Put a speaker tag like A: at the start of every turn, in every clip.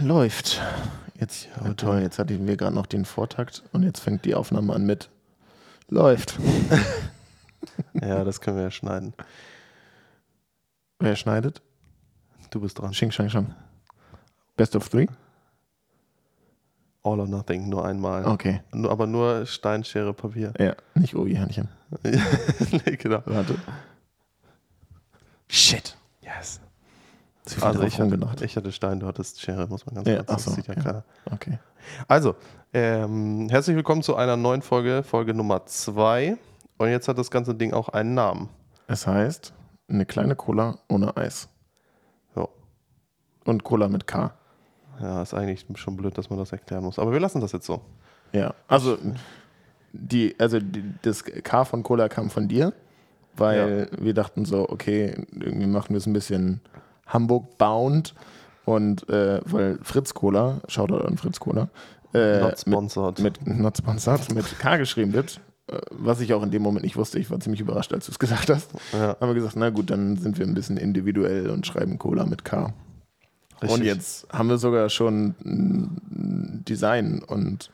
A: läuft. Jetzt, oh toll, jetzt hatten wir gerade noch den Vortakt und jetzt fängt die Aufnahme an mit läuft.
B: Ja, das können wir ja schneiden.
A: Wer schneidet?
B: Du bist dran.
A: Xing, Shang, Shang. Best of three?
B: All or nothing, nur einmal.
A: Okay.
B: Nur, aber nur Stein, Schere, Papier.
A: Ja, nicht Obi-Hörnchen.
B: nee, genau.
A: Warte. Shit.
B: Yes.
A: Viel
B: Also ich hatte,
A: rumgedacht.
B: ich hatte Stein, du hattest Schere, muss man ganz
A: Ja,
B: kurz Das
A: so,
B: ja
A: ja. Okay.
B: Also, ähm, herzlich willkommen zu einer neuen Folge, Folge Nummer 2. Und jetzt hat das ganze Ding auch einen Namen.
A: Es heißt, eine kleine Cola ohne Eis.
B: Ja.
A: Und Cola mit K.
B: ja, ist eigentlich schon blöd, dass man das erklären muss. Aber wir lassen das jetzt so.
A: Ja, also die, also die, das K von Cola kam von dir, weil wir dachten so, okay, irgendwie machen wir es ein bisschen Hamburg-bound und äh, weil Fritz Cola, Shoutout an Fritz Cola, äh,
B: Not sponsored.
A: Mit, mit not sponsored, mit K geschrieben wird, äh, was ich auch in dem Moment nicht wusste. Ich war ziemlich überrascht, als du es gesagt hast.
B: Ja.
A: Haben wir gesagt, na gut, dann sind wir ein bisschen individuell und schreiben Cola mit K. Und
B: Richtig.
A: jetzt haben wir sogar schon ein Design und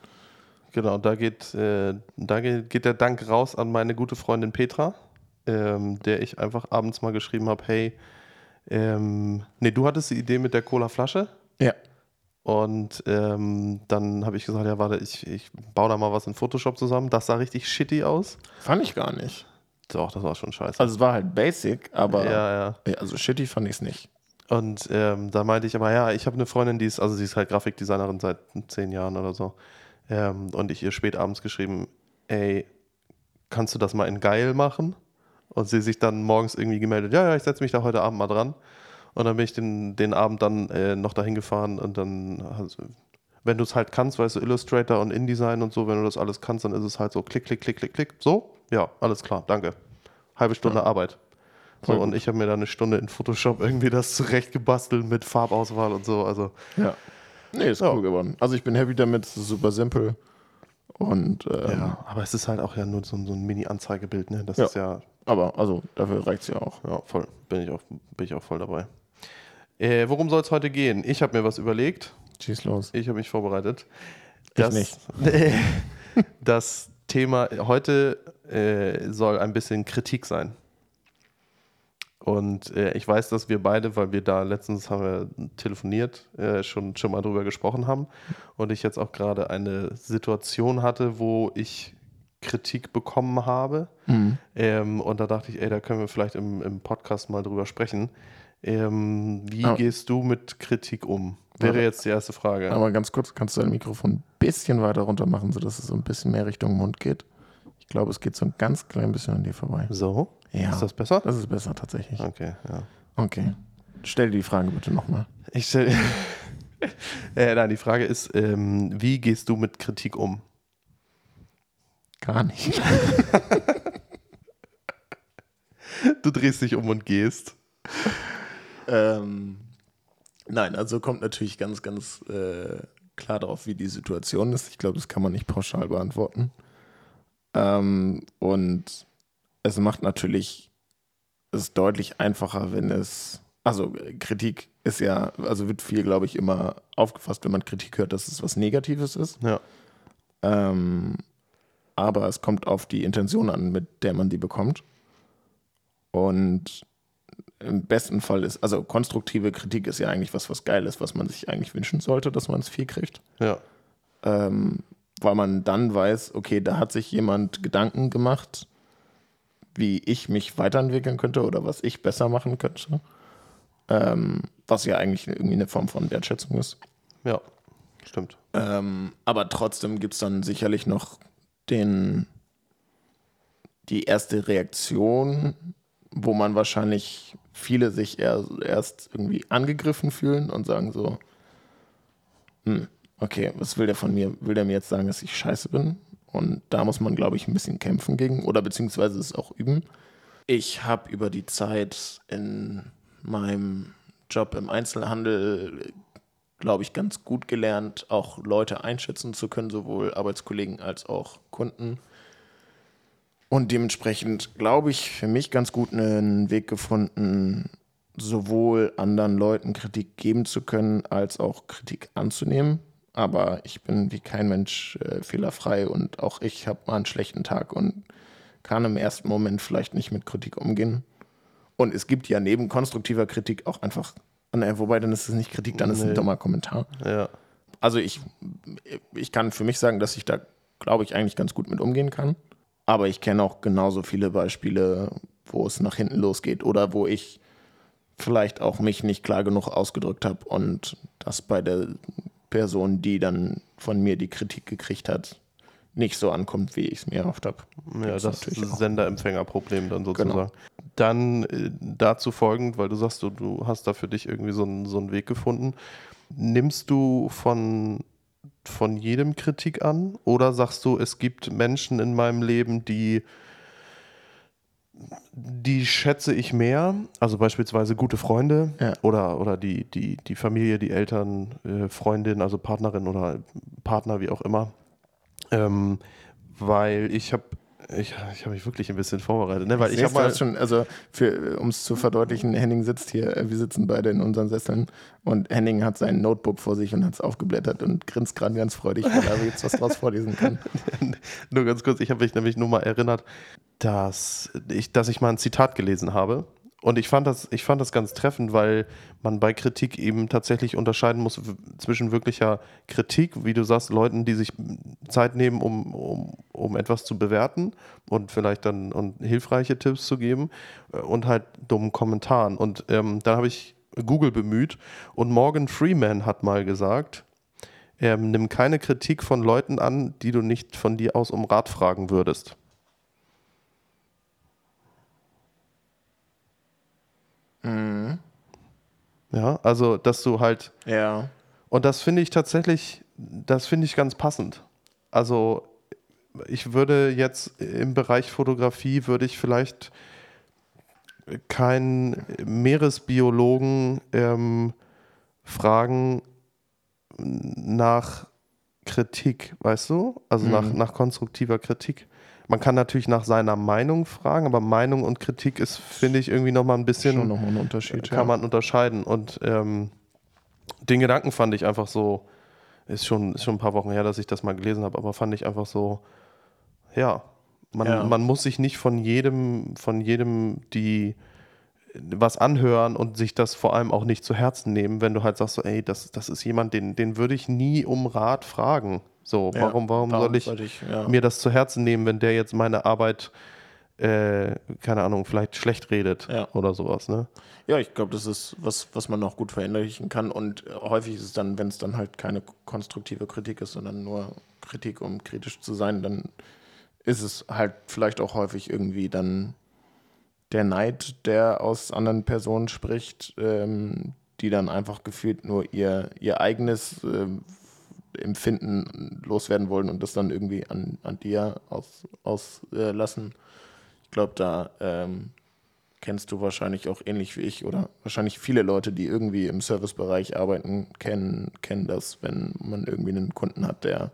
B: Genau, da geht, äh, da geht, geht der Dank raus an meine gute Freundin Petra, ähm, der ich einfach abends mal geschrieben habe, hey, ähm, nee, du hattest die Idee mit der Cola-Flasche
A: ja,
B: und ähm, dann habe ich gesagt, ja, warte, ich, ich baue da mal was in Photoshop zusammen. Das sah richtig shitty aus.
A: fand ich gar nicht.
B: Doch, das war schon scheiße.
A: Also es war halt basic, aber
B: ja, ja.
A: also shitty fand ich es nicht.
B: Und ähm, da meinte ich aber, ja, ich habe eine Freundin, die ist, also sie ist halt Grafikdesignerin seit zehn Jahren oder so. Ähm, und ich ihr spät abends geschrieben, ey, kannst du das mal in geil machen? Und sie sich dann morgens irgendwie gemeldet, ja, ja, ich setze mich da heute Abend mal dran. Und dann bin ich den, den Abend dann äh, noch dahin gefahren und dann, also, wenn du es halt kannst, weißt du, Illustrator und InDesign und so, wenn du das alles kannst, dann ist es halt so klick, klick, klick, klick, klick. So, ja, alles klar, danke. Halbe Stunde Arbeit. So, und ich habe mir dann eine Stunde in Photoshop irgendwie das zurechtgebastelt mit Farbauswahl und so. Also,
A: Ja. Nee, ist cool geworden. Also ich bin happy damit, es ist super simpel. Und ähm,
B: ja, aber es ist halt auch ja nur so, ein- so ein Mini-Anzeigebild, ne? Das
A: Ja.
B: ist ja,
A: aber also dafür reicht es ja auch.
B: ja, voll, bin ich auch, bin ich auch voll dabei. Äh, worum soll es heute gehen? Ich habe mir was überlegt.
A: Schieß los.
B: Ich habe mich vorbereitet.
A: Ich nicht.
B: das Thema heute äh, soll ein bisschen Kritik sein. Und äh, ich weiß, dass wir beide, weil wir da letztens haben wir telefoniert, äh, schon, schon mal drüber gesprochen haben. Und ich jetzt auch gerade eine Situation hatte, wo ich Kritik bekommen habe.
A: Mhm.
B: Ähm, und da dachte ich, ey, da können wir vielleicht im, im Podcast mal drüber sprechen. Ähm, wie
A: Ah.
B: gehst du mit Kritik um? Wäre
A: Warte.
B: jetzt die erste Frage.
A: Aber ganz kurz, kannst du dein Mikrofon ein bisschen weiter runter machen, sodass es so ein bisschen mehr Richtung Mund geht? Ich glaube, es geht so ein ganz klein bisschen an dir vorbei.
B: So?
A: Ja.
B: Ist das besser?
A: Das ist besser tatsächlich.
B: Okay, ja.
A: Okay. Stell dir die Frage bitte nochmal.
B: Ich stell, äh, nein, die Frage ist, ähm, wie gehst du mit Kritik um?
A: Gar nicht.
B: Du drehst dich um und gehst.
A: Ähm, nein, also kommt natürlich ganz, ganz äh, klar darauf, wie die Situation ist. Ich glaube, das kann man nicht pauschal beantworten. Ähm, und es macht natürlich es deutlich einfacher, wenn es, also Kritik ist ja, also wird viel, glaube ich, immer aufgefasst, wenn man Kritik hört, dass es was Negatives ist.
B: Ja.
A: Ähm, aber es kommt auf die Intention an, mit der man die bekommt. Und im besten Fall ist, also konstruktive Kritik ist ja eigentlich was, was geil ist, was man sich eigentlich wünschen sollte, dass man es viel kriegt.
B: Ja.
A: Ähm, weil man dann weiß, okay, da hat sich jemand Gedanken gemacht, wie ich mich weiterentwickeln könnte oder was ich besser machen könnte. Ähm, was ja eigentlich irgendwie eine Form von Wertschätzung ist.
B: Ja. Stimmt.
A: Ähm, aber trotzdem gibt es dann sicherlich noch den, die erste Reaktion, wo man wahrscheinlich viele sich eher, erst irgendwie angegriffen fühlen und sagen so, hm, okay, was will der von mir? Will der mir jetzt sagen, dass ich scheiße bin? Und da muss man, glaube ich, ein bisschen kämpfen gegen oder beziehungsweise es auch üben. Ich habe über die Zeit in meinem Job im Einzelhandel glaube ich, ganz gut gelernt, auch Leute einschätzen zu können, sowohl Arbeitskollegen als auch Kunden. Und dementsprechend, glaube ich, für mich ganz gut einen Weg gefunden, sowohl anderen Leuten Kritik geben zu können, als auch Kritik anzunehmen. Aber ich bin wie kein Mensch äh, fehlerfrei und auch ich habe mal einen schlechten Tag und kann im ersten Moment vielleicht nicht mit Kritik umgehen. Und es gibt ja neben konstruktiver Kritik auch einfach, ne, wobei dann ist es nicht Kritik, dann ist es
B: Nee.
A: ein dummer Kommentar.
B: Ja.
A: Also ich, ich kann für mich sagen, dass ich da, glaube ich, eigentlich ganz gut mit umgehen kann. Aber ich kenne auch genauso viele Beispiele, wo es nach hinten losgeht oder wo ich vielleicht auch mich nicht klar genug ausgedrückt habe und das bei der Person, die dann von mir die Kritik gekriegt hat, nicht so ankommt, wie ich es mir erhofft habe.
B: Ja, das
A: natürlich auch.
B: Sender-Empfänger-Problem dann sozusagen.
A: Genau.
B: Dann äh, dazu folgend, weil du sagst, du, du hast da für dich irgendwie so einen, so einen Weg gefunden. Nimmst du von, von jedem Kritik an oder sagst du, es gibt Menschen in meinem Leben, die, die schätze ich mehr, also beispielsweise gute Freunde
A: Ja.
B: oder, oder die, die, die Familie, die Eltern, äh, Freundin, also Partnerin oder Partner, wie auch immer. Ähm, weil ich habe ich, ich habe mich wirklich ein bisschen vorbereitet, ne? weil ich,
A: Ich
B: habe mal
A: schon, also um es zu verdeutlichen, Henning sitzt hier, äh, wir sitzen beide in unseren Sesseln und Henning hat sein Notebook vor sich und hat es aufgeblättert und grinst gerade ganz freudig, weil er jetzt was draus vorlesen kann.
B: nur ganz kurz, ich habe mich nämlich nur mal erinnert, dass ich, dass ich mal ein Zitat gelesen habe. Und ich fand, das, ich fand das ganz treffend, weil man bei Kritik eben tatsächlich unterscheiden muss zwischen wirklicher Kritik, wie du sagst, Leuten, die sich Zeit nehmen, um, um, um etwas zu bewerten und vielleicht dann und hilfreiche Tipps zu geben äh, und halt dummen Kommentaren. Und ähm, dann habe ich Google bemüht und Morgan Freeman hat mal gesagt, ähm, nimm keine Kritik von Leuten an, die du nicht von dir aus um Rat fragen würdest. Ja, also, dass du halt,
A: Ja.
B: und das finde ich tatsächlich, das finde ich ganz passend. Also, ich würde jetzt im Bereich Fotografie, würde ich vielleicht keinen Meeresbiologen ähm, fragen nach Kritik, weißt du? Also nach,
A: Mhm.
B: nach konstruktiver Kritik. Man kann natürlich nach seiner Meinung fragen, aber Meinung und Kritik ist, finde ich, irgendwie nochmal ein bisschen
A: Schon nochmal ein Unterschied.
B: kann man unterscheiden. Und ähm, den Gedanken fand ich einfach so, ist schon, ist schon ein paar Wochen her, dass ich das mal gelesen habe, aber fand ich einfach so, ja, man,
A: Ja.
B: man muss sich nicht von jedem, von jedem die was anhören und sich das vor allem auch nicht zu Herzen nehmen, wenn du halt sagst, so, ey, das, das ist jemand, den, den würde ich nie um Rat fragen. So,
A: Ja,
B: warum, warum soll ich
A: sollte ich ja.
B: mir das zu Herzen nehmen, wenn der jetzt meine Arbeit, äh, keine Ahnung, vielleicht schlecht redet
A: Ja.
B: oder sowas, ne?
A: Ja, ich glaube, das ist was, was man noch gut verinnerlichen kann. Und äh, häufig ist es dann, wenn es dann halt keine konstruktive Kritik ist, sondern nur Kritik, um kritisch zu sein, dann ist es halt vielleicht auch häufig irgendwie dann der Neid, der aus anderen Personen spricht, ähm, die dann einfach gefühlt nur ihr, ihr eigenes ähm, Empfinden loswerden wollen und das dann irgendwie an, an dir auslassen. Aus, äh, ich glaube, da ähm, kennst du wahrscheinlich auch ähnlich wie ich oder wahrscheinlich viele Leute, die irgendwie im Servicebereich arbeiten, kennen, kennen das, wenn man irgendwie einen Kunden hat, der,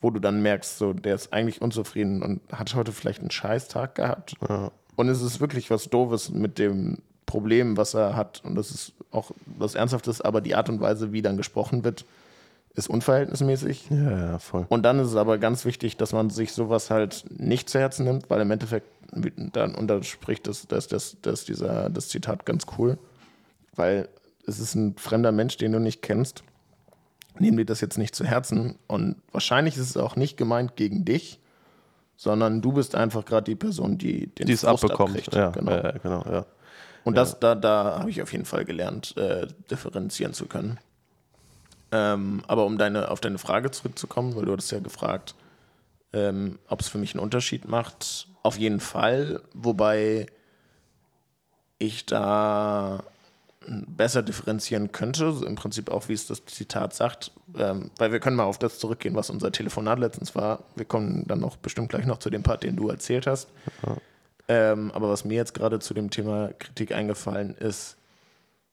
A: wo du dann merkst, so, der ist eigentlich unzufrieden und hat heute vielleicht einen Scheißtag gehabt.
B: Ja.
A: Und es ist wirklich was Doofes mit dem Problem, was er hat. Und das ist auch was Ernsthaftes, aber die Art und Weise, wie dann gesprochen wird, ist unverhältnismäßig.
B: Ja, ja, voll.
A: Und dann ist es aber ganz wichtig, dass man sich sowas halt nicht zu Herzen nimmt, weil im Endeffekt dann unterspricht das, das, das, das, dieser, das Zitat ganz cool, weil es ist ein fremder Mensch, den du nicht kennst. Nehm dir das jetzt nicht zu Herzen und wahrscheinlich ist es auch nicht gemeint gegen dich, sondern du bist einfach gerade die Person, die den
B: Die es abbekommt.
A: abkriegt.
B: Ja,
A: genau.
B: ja, ja, genau, ja.
A: Und das, da, da habe ich auf jeden Fall gelernt, äh, differenzieren zu können. Ähm, aber um deine, auf deine Frage zurückzukommen, weil du hattest ja gefragt, ähm, ob es für mich einen Unterschied macht. Auf jeden Fall, wobei ich da besser differenzieren könnte, so im Prinzip auch, wie es das Zitat sagt, ähm, weil wir können mal auf das zurückgehen, was unser Telefonat letztens war. Wir kommen dann noch bestimmt gleich noch zu dem Part, den du erzählt hast. Ähm, aber was mir jetzt gerade zu dem Thema Kritik eingefallen ist,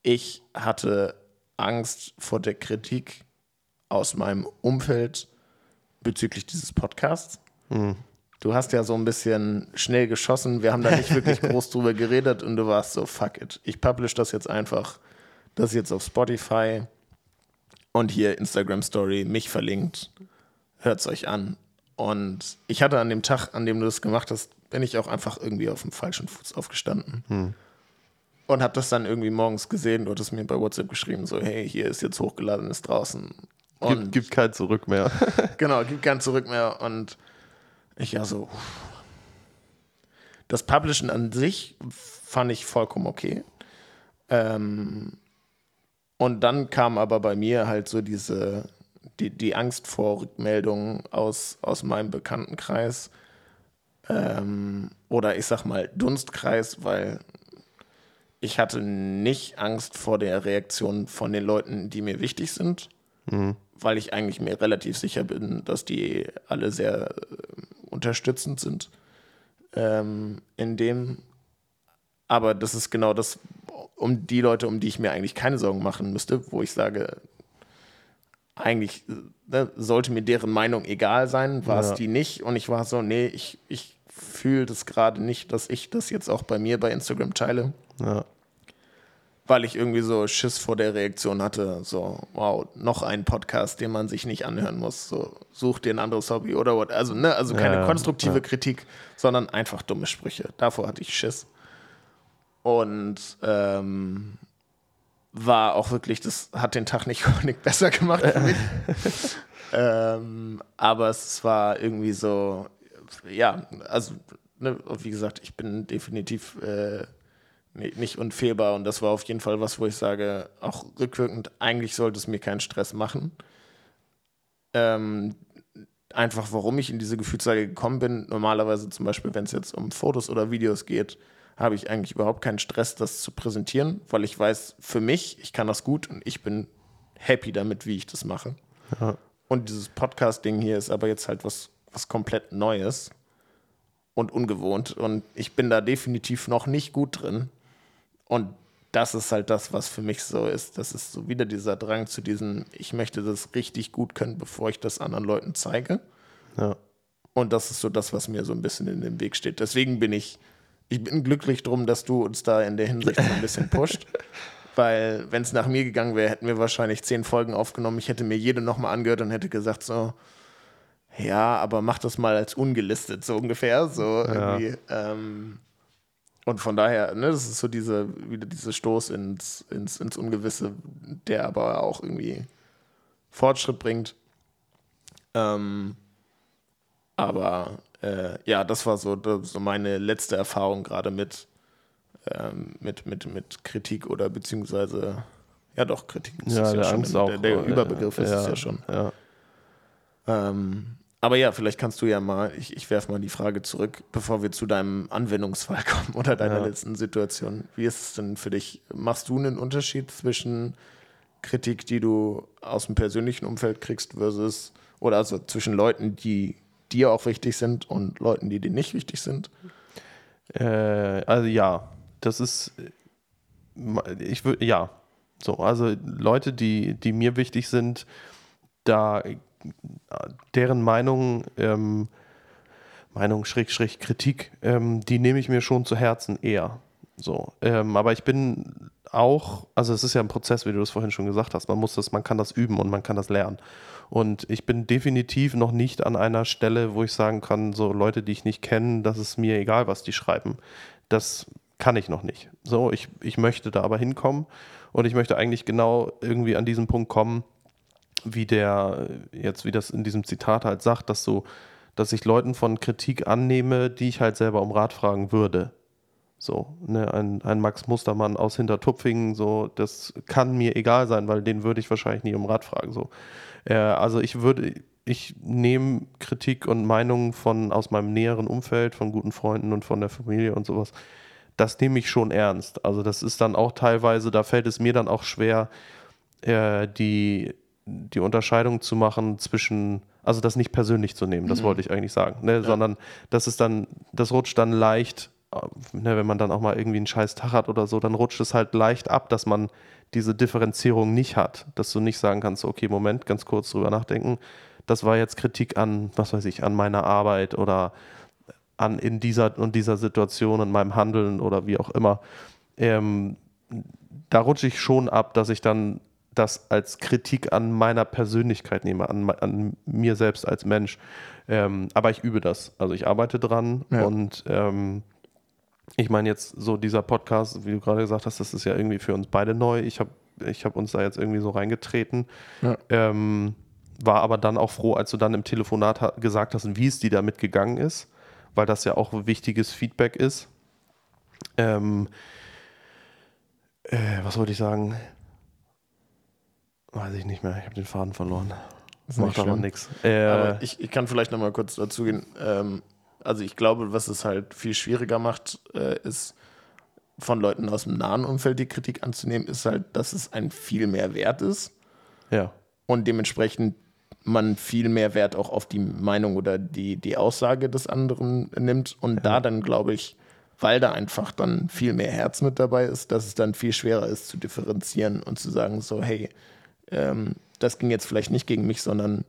A: ich hatte Angst vor der Kritik aus meinem Umfeld bezüglich dieses Podcasts. du hast ja so ein bisschen schnell geschossen. Wir haben da nicht wirklich groß drüber geredet und du warst so, fuck it. Ich publish das jetzt einfach. Das jetzt auf Spotify und hier Instagram Story, mich verlinkt. Hört's euch an. Und ich hatte an dem Tag, an dem du das gemacht hast, bin ich auch einfach irgendwie auf dem falschen Fuß aufgestanden. Hm. Und habe das dann irgendwie morgens gesehen. Du hattest mir bei WhatsApp geschrieben, so, hey, hier ist jetzt hochgeladen, ist draußen.
B: Und gibt, gibt kein Zurück mehr.
A: genau, gibt kein Zurück mehr. Und ich ja so. Das Publishen an sich fand ich vollkommen okay. Ähm, und dann kam aber bei mir halt so diese, die, die Angst vor Rückmeldungen aus, aus meinem Bekanntenkreis. Ähm, oder ich sag mal Dunstkreis, weil ich hatte nicht Angst vor der Reaktion von den Leuten, die mir wichtig sind, mhm. weil ich eigentlich mir relativ sicher bin, dass die alle sehr äh, unterstützend sind ähm, in dem. Aber das ist genau das, um die Leute, um die ich mir eigentlich keine Sorgen machen müsste, wo ich sage, eigentlich ne, sollte mir deren Meinung egal sein, war es ja. die nicht. Und ich war so, nee, ich, ich fühle das gerade nicht, dass ich das jetzt auch bei mir bei Instagram teile. Ja. Weil ich irgendwie so Schiss vor der Reaktion hatte, so, wow, noch ein Podcast, den man sich nicht anhören muss. So, such dir ein anderes Hobby oder what. Also, ne, also keine ja, konstruktive Kritik, sondern einfach dumme Sprüche. Davor hatte ich Schiss. Und ähm, war auch wirklich, das hat den Tag nicht, nicht besser gemacht für mich. ähm, aber es war irgendwie so, ja, also, ne, wie gesagt, ich bin definitiv äh, nicht unfehlbar und das war auf jeden Fall was, wo ich sage, auch rückwirkend, eigentlich sollte es mir keinen Stress machen. Ähm, einfach, warum ich in diese Gefühlslage gekommen bin. Normalerweise zum Beispiel, wenn es jetzt um Fotos oder Videos geht, habe ich eigentlich überhaupt keinen Stress, das zu präsentieren, weil ich weiß, für mich, ich kann das gut und ich bin happy damit, wie ich das mache. Ja. Und dieses Podcast-Ding hier ist aber jetzt halt was, was komplett Neues und ungewohnt. Und ich bin da definitiv noch nicht gut drin. Und das ist halt das, was für mich so ist. Das ist so wieder dieser Drang zu diesem, ich möchte das richtig gut können, bevor ich das anderen Leuten zeige. Ja. Und das ist so das, was mir so ein bisschen in den Weg steht. Deswegen bin ich ich bin glücklich drum, dass du uns da in der Hinsicht so ein bisschen pusht. Weil, wenn es nach mir gegangen wäre, hätten wir wahrscheinlich zehn Folgen aufgenommen. Ich hätte mir jede nochmal angehört und hätte gesagt, so, ja, aber mach das mal als ungelistet, so ungefähr. So ja. ähm, und von daher, ne, das ist so diese, wieder dieser Stoß ins, ins, ins Ungewisse, der aber auch irgendwie Fortschritt bringt. Ähm, aber äh, ja, das war so, so meine letzte Erfahrung gerade mit, ähm, mit, mit, mit Kritik oder beziehungsweise, ja doch, Kritik
B: ist ja,
A: ja
B: schon,
A: der, der Überbegriff ist ja, es ja schon.
B: Ja.
A: Ähm, aber ja, vielleicht kannst du ja mal, ich, ich werfe mal die Frage zurück, bevor wir zu deinem Anwendungsfall kommen oder deiner ja. letzten Situation. Wie ist es denn für dich? Machst du einen Unterschied zwischen Kritik, die du aus dem persönlichen Umfeld kriegst, versus, oder also zwischen Leuten, die dir auch wichtig sind und Leuten, die dir nicht wichtig sind?
B: Äh, also ja, das ist, ich würde, ja, so, also Leute, die, die mir wichtig sind, da deren Meinung, ähm, Meinung, Schräg, Schräg, Kritik, ähm, die nehme ich mir schon zu Herzen eher. So, ähm, aber ich bin auch, also es ist ja ein Prozess, wie du das vorhin schon gesagt hast. Man muss das, man kann das üben und man kann das lernen. Und ich bin definitiv noch nicht an einer Stelle, wo ich sagen kann, so Leute, die ich nicht kenne, das ist mir egal, was die schreiben. Das kann ich noch nicht. So, ich, ich möchte da aber hinkommen und ich möchte eigentlich genau irgendwie an diesen Punkt kommen, wie der jetzt, wie das in diesem Zitat halt sagt, dass so, dass ich Leuten von Kritik annehme, die ich halt selber um Rat fragen würde. So, ne, ein, ein Max Mustermann aus Hintertupfingen, so, das kann mir egal sein, weil den würde ich wahrscheinlich nie um Rat fragen. So. Äh, also ich würde, ich nehme Kritik und Meinungen von aus meinem näheren Umfeld, von guten Freunden und von der Familie und sowas. Das nehme ich schon ernst. Also das ist dann auch teilweise, da fällt es mir dann auch schwer, äh, die, die Unterscheidung zu machen zwischen, also das nicht persönlich zu nehmen, das mhm. wollte ich eigentlich sagen, ne? Ja. sondern das ist dann, das rutscht dann leicht ne, wenn man dann auch mal irgendwie einen scheiß Tag hat oder so, dann rutscht es halt leicht ab, dass man diese Differenzierung nicht hat. Dass du nicht sagen kannst, okay, Moment, ganz kurz drüber nachdenken. Das war jetzt Kritik an, was weiß ich, an meiner Arbeit oder an in dieser und dieser Situation, in meinem Handeln oder wie auch immer. Ähm, da rutsche ich schon ab, dass ich dann das als Kritik an meiner Persönlichkeit nehme, an, an mir selbst als Mensch. Ähm, aber ich übe das. Also ich arbeite dran
A: Ja.
B: und ähm, ich meine jetzt so dieser Podcast, wie du gerade gesagt hast, das ist ja irgendwie für uns beide neu. Ich habe ich hab uns da jetzt irgendwie so reingetreten.
A: Ja.
B: Ähm, war aber dann auch froh, als du dann im Telefonat gesagt hast, wie es dir damit gegangen ist, weil das ja auch wichtiges Feedback ist. Ähm, äh, was wollte ich sagen? Weiß ich nicht mehr. Ich habe den Faden verloren.
A: Nicht
B: Macht aber nichts. Äh,
A: Aber ich, ich kann vielleicht noch mal kurz dazu gehen. Ähm, also ich glaube, was es halt viel schwieriger macht, äh, ist von Leuten aus dem nahen Umfeld die Kritik anzunehmen, ist halt, dass es ein viel mehr wert ist
B: ja.
A: und dementsprechend man viel mehr Wert auch auf die Meinung oder die, die Aussage des anderen nimmt und da dann glaube ich, weil da einfach dann viel mehr Herz mit dabei ist, dass es dann viel schwerer ist zu differenzieren und zu sagen so, hey, ähm, das ging jetzt vielleicht nicht gegen mich, sondern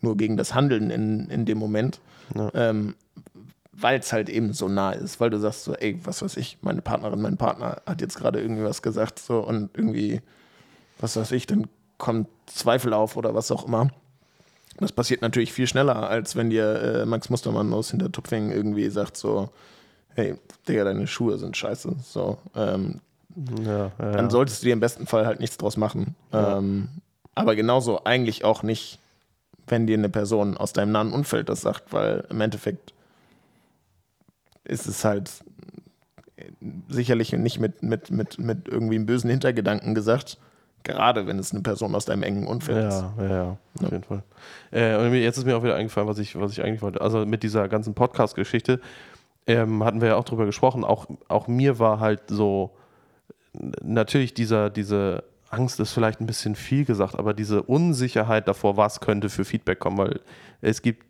A: nur gegen das Handeln in, in dem Moment,
B: Ja.
A: ähm, weil es halt eben so nah ist, weil du sagst so, ey, was weiß ich, meine Partnerin, mein Partner hat jetzt gerade irgendwie was gesagt so und irgendwie, was weiß ich, dann kommt Zweifel auf oder was auch immer. Das passiert natürlich viel schneller, als wenn dir äh, Max Mustermann aus Hintertupfingen irgendwie sagt so, hey, Digga, deine Schuhe sind scheiße. So, ähm,
B: Ja, ja,
A: dann
B: ja.
A: solltest du dir im besten Fall halt nichts draus machen. Ähm, aber genauso eigentlich auch nicht, wenn dir eine Person aus deinem nahen Umfeld das sagt, weil im Endeffekt ist es halt sicherlich nicht mit, mit, mit, mit irgendwie einem bösen Hintergedanken gesagt, gerade wenn es eine Person aus deinem engen Umfeld ist.
B: Ja, ja, ja, auf jeden Fall. Äh, und jetzt ist mir auch wieder eingefallen, was ich, was ich eigentlich wollte. Also mit dieser ganzen Podcast-Geschichte ähm, hatten wir ja auch drüber gesprochen. Auch, auch mir war halt so, natürlich dieser, diese Angst ist vielleicht ein bisschen viel gesagt, aber diese Unsicherheit davor, was könnte für Feedback kommen, weil es gibt,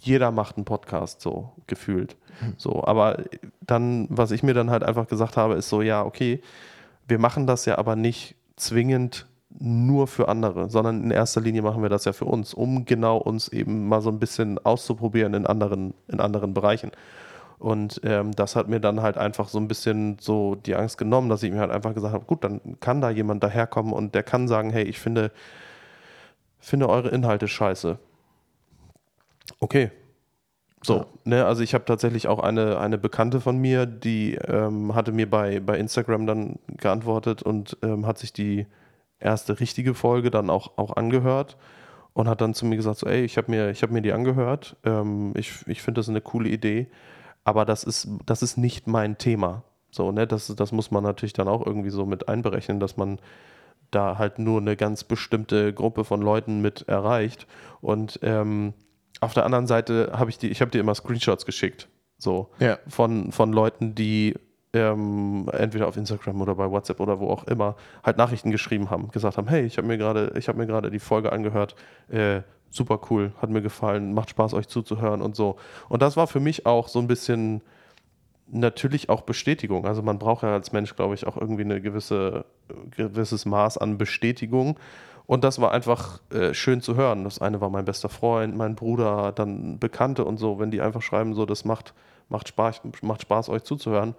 B: jeder macht einen Podcast so gefühlt. So, aber dann, was ich mir dann halt einfach gesagt habe, ist so, ja, okay, wir machen das ja aber nicht zwingend nur für andere, sondern in erster Linie machen wir das ja für uns, um genau uns eben mal so ein bisschen auszuprobieren in anderen, in anderen Bereichen. Und ähm, das hat mir dann halt einfach so ein bisschen so die Angst genommen, dass ich mir halt einfach gesagt habe, gut, dann kann da jemand daherkommen und der kann sagen, hey, ich finde, finde eure Inhalte scheiße. Okay. So,
A: Ja.
B: ne, also ich habe tatsächlich auch eine, eine Bekannte von mir, die ähm, hatte mir bei, bei Instagram dann geantwortet und ähm, hat sich die erste richtige Folge dann auch, auch angehört und hat dann zu mir gesagt, so, ey, ich habe mir, ich hab mir die angehört, ähm, ich, ich finde das eine coole Idee, aber das ist, das ist nicht mein Thema. So, ne, das, das muss man natürlich dann auch irgendwie so mit einberechnen, dass man da halt nur eine ganz bestimmte Gruppe von Leuten mit erreicht. Und ähm, auf der anderen Seite habe ich die, ich habe dir immer Screenshots geschickt, so
A: Ja.
B: von, von Leuten, die ähm, entweder auf Instagram oder bei WhatsApp oder wo auch immer halt Nachrichten geschrieben haben, gesagt haben, hey, ich habe mir gerade, ich habe mir gerade die Folge angehört, äh, super cool, hat mir gefallen, macht Spaß euch zuzuhören und so. Und das war für mich auch so ein bisschen natürlich auch Bestätigung. Also man braucht ja als Mensch, glaube ich, auch irgendwie eine gewisse gewisses Maß an Bestätigung. Und das war einfach äh, schön zu hören. Das eine war mein bester Freund, mein Bruder, dann Bekannte und so, wenn die einfach schreiben, so, das macht, macht, Spaß, macht Spaß, euch zuzuhören.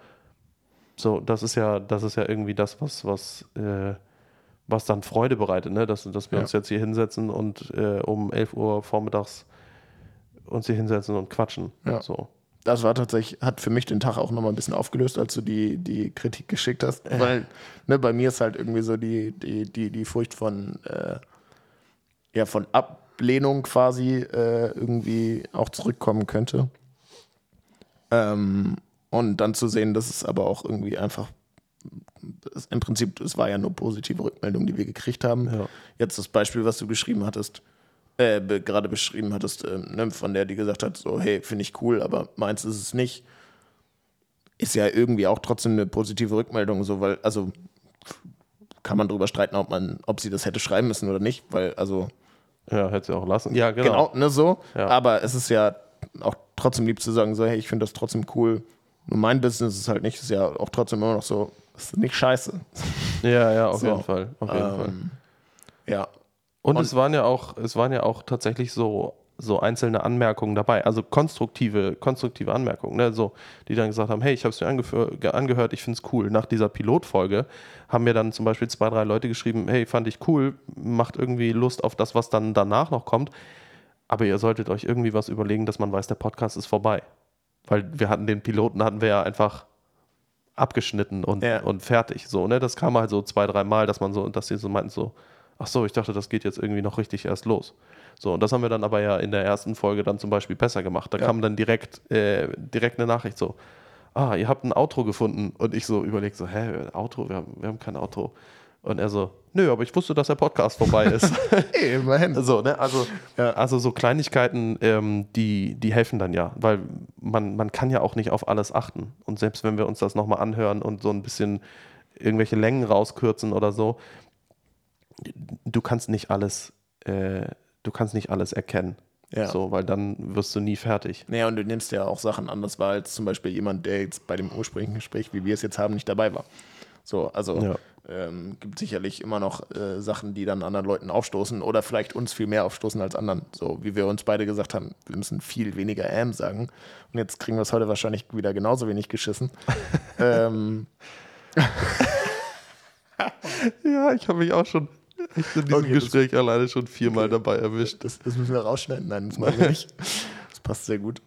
B: So, das ist ja, das ist ja irgendwie das, was, was, äh, was dann Freude bereitet, ne? dass, dass wir
A: Ja.
B: uns jetzt hier hinsetzen und äh, um 11 Uhr vormittags uns hier hinsetzen und quatschen.
A: Ja.
B: So.
A: das war tatsächlich, hat für mich den Tag auch nochmal ein bisschen aufgelöst, als du die, die Kritik geschickt hast. Weil ne, bei mir ist halt irgendwie so die, die, die, die Furcht von, äh, ja, von Ablehnung quasi äh, irgendwie auch zurückkommen könnte. Ähm, und dann zu sehen, dass es aber auch irgendwie einfach, im Prinzip, es war ja nur positive Rückmeldung, die wir gekriegt haben.
B: Ja.
A: Jetzt das Beispiel, was du geschrieben hattest, äh, be- gerade beschrieben hattest, ähm, ne, von der, die gesagt hat, so, hey, finde ich cool, aber meins ist es nicht, ist ja irgendwie auch trotzdem eine positive Rückmeldung, so, weil, also kann man drüber streiten, ob man, ob sie das hätte schreiben müssen oder nicht, weil, also,
B: Ja, hätte sie auch lassen. Ja, genau.
A: genau, ne, so,
B: Ja.
A: aber es ist ja auch trotzdem lieb zu sagen, so, hey, ich finde das trotzdem cool, nur mein Business ist halt nicht, ist ja auch trotzdem immer noch so, ist nicht scheiße.
B: Ja, ja, auf
A: So.
B: jeden Fall. Auf jeden Fall.
A: Ähm, ja,
B: Und,
A: und-
B: es waren ja auch, es waren ja auch tatsächlich so so einzelne Anmerkungen dabei, also konstruktive, konstruktive Anmerkungen, ne? so, die dann gesagt haben, hey, ich habe es mir angehört, ich finde es cool. Nach dieser Pilotfolge haben mir dann zum Beispiel zwei, drei Leute geschrieben, hey, fand ich cool, macht irgendwie Lust auf das, was dann danach noch kommt, aber ihr solltet euch irgendwie was überlegen, dass man weiß, der Podcast ist vorbei. Weil wir hatten den Piloten, hatten wir ja einfach abgeschnitten und,
A: Ja.
B: und fertig. So, ne? Das kam halt so zwei, drei Mal, dass man so, dass sie so meinten, so, ach so, ich dachte, das geht jetzt irgendwie noch richtig erst los. So, und das haben wir dann aber ja in der ersten Folge dann zum Beispiel besser gemacht. Da
A: Ja.
B: kam dann direkt, äh, direkt eine Nachricht so, ah, ihr habt ein Outro gefunden. Und ich so überlegt so, hä, Outro? Wir haben, wir haben kein Outro. Und er so, nö, aber ich wusste, dass der Podcast vorbei ist.
A: Immerhin.
B: So, ne? Also,
A: Ja.
B: also so Kleinigkeiten, ähm, die, die helfen dann ja, weil man, man kann ja auch nicht auf alles achten. Und selbst wenn wir uns das nochmal anhören und so ein bisschen irgendwelche Längen rauskürzen oder so, du kannst nicht alles, äh, du kannst nicht alles erkennen.
A: Ja.
B: So, weil dann wirst du nie fertig.
A: Naja, und du nimmst ja auch Sachen anders wahr als zum Beispiel jemand, der jetzt bei dem ursprünglichen Gespräch, wie wir es jetzt haben, nicht dabei war. So, also
B: Ja.
A: ähm, gibt sicherlich immer noch äh, Sachen, die dann anderen Leuten aufstoßen oder vielleicht uns viel mehr aufstoßen als anderen. So wie wir uns beide gesagt haben, wir müssen viel weniger M sagen. Und jetzt kriegen wir es heute wahrscheinlich wieder genauso wenig geschissen. ähm,
B: Ja, ich habe mich auch schon echt in diesem
A: Okay,
B: Gespräch alleine schon viermal dabei erwischt.
A: das, das müssen wir rausschneiden. Nein, das machen wir nicht. Das passt sehr gut.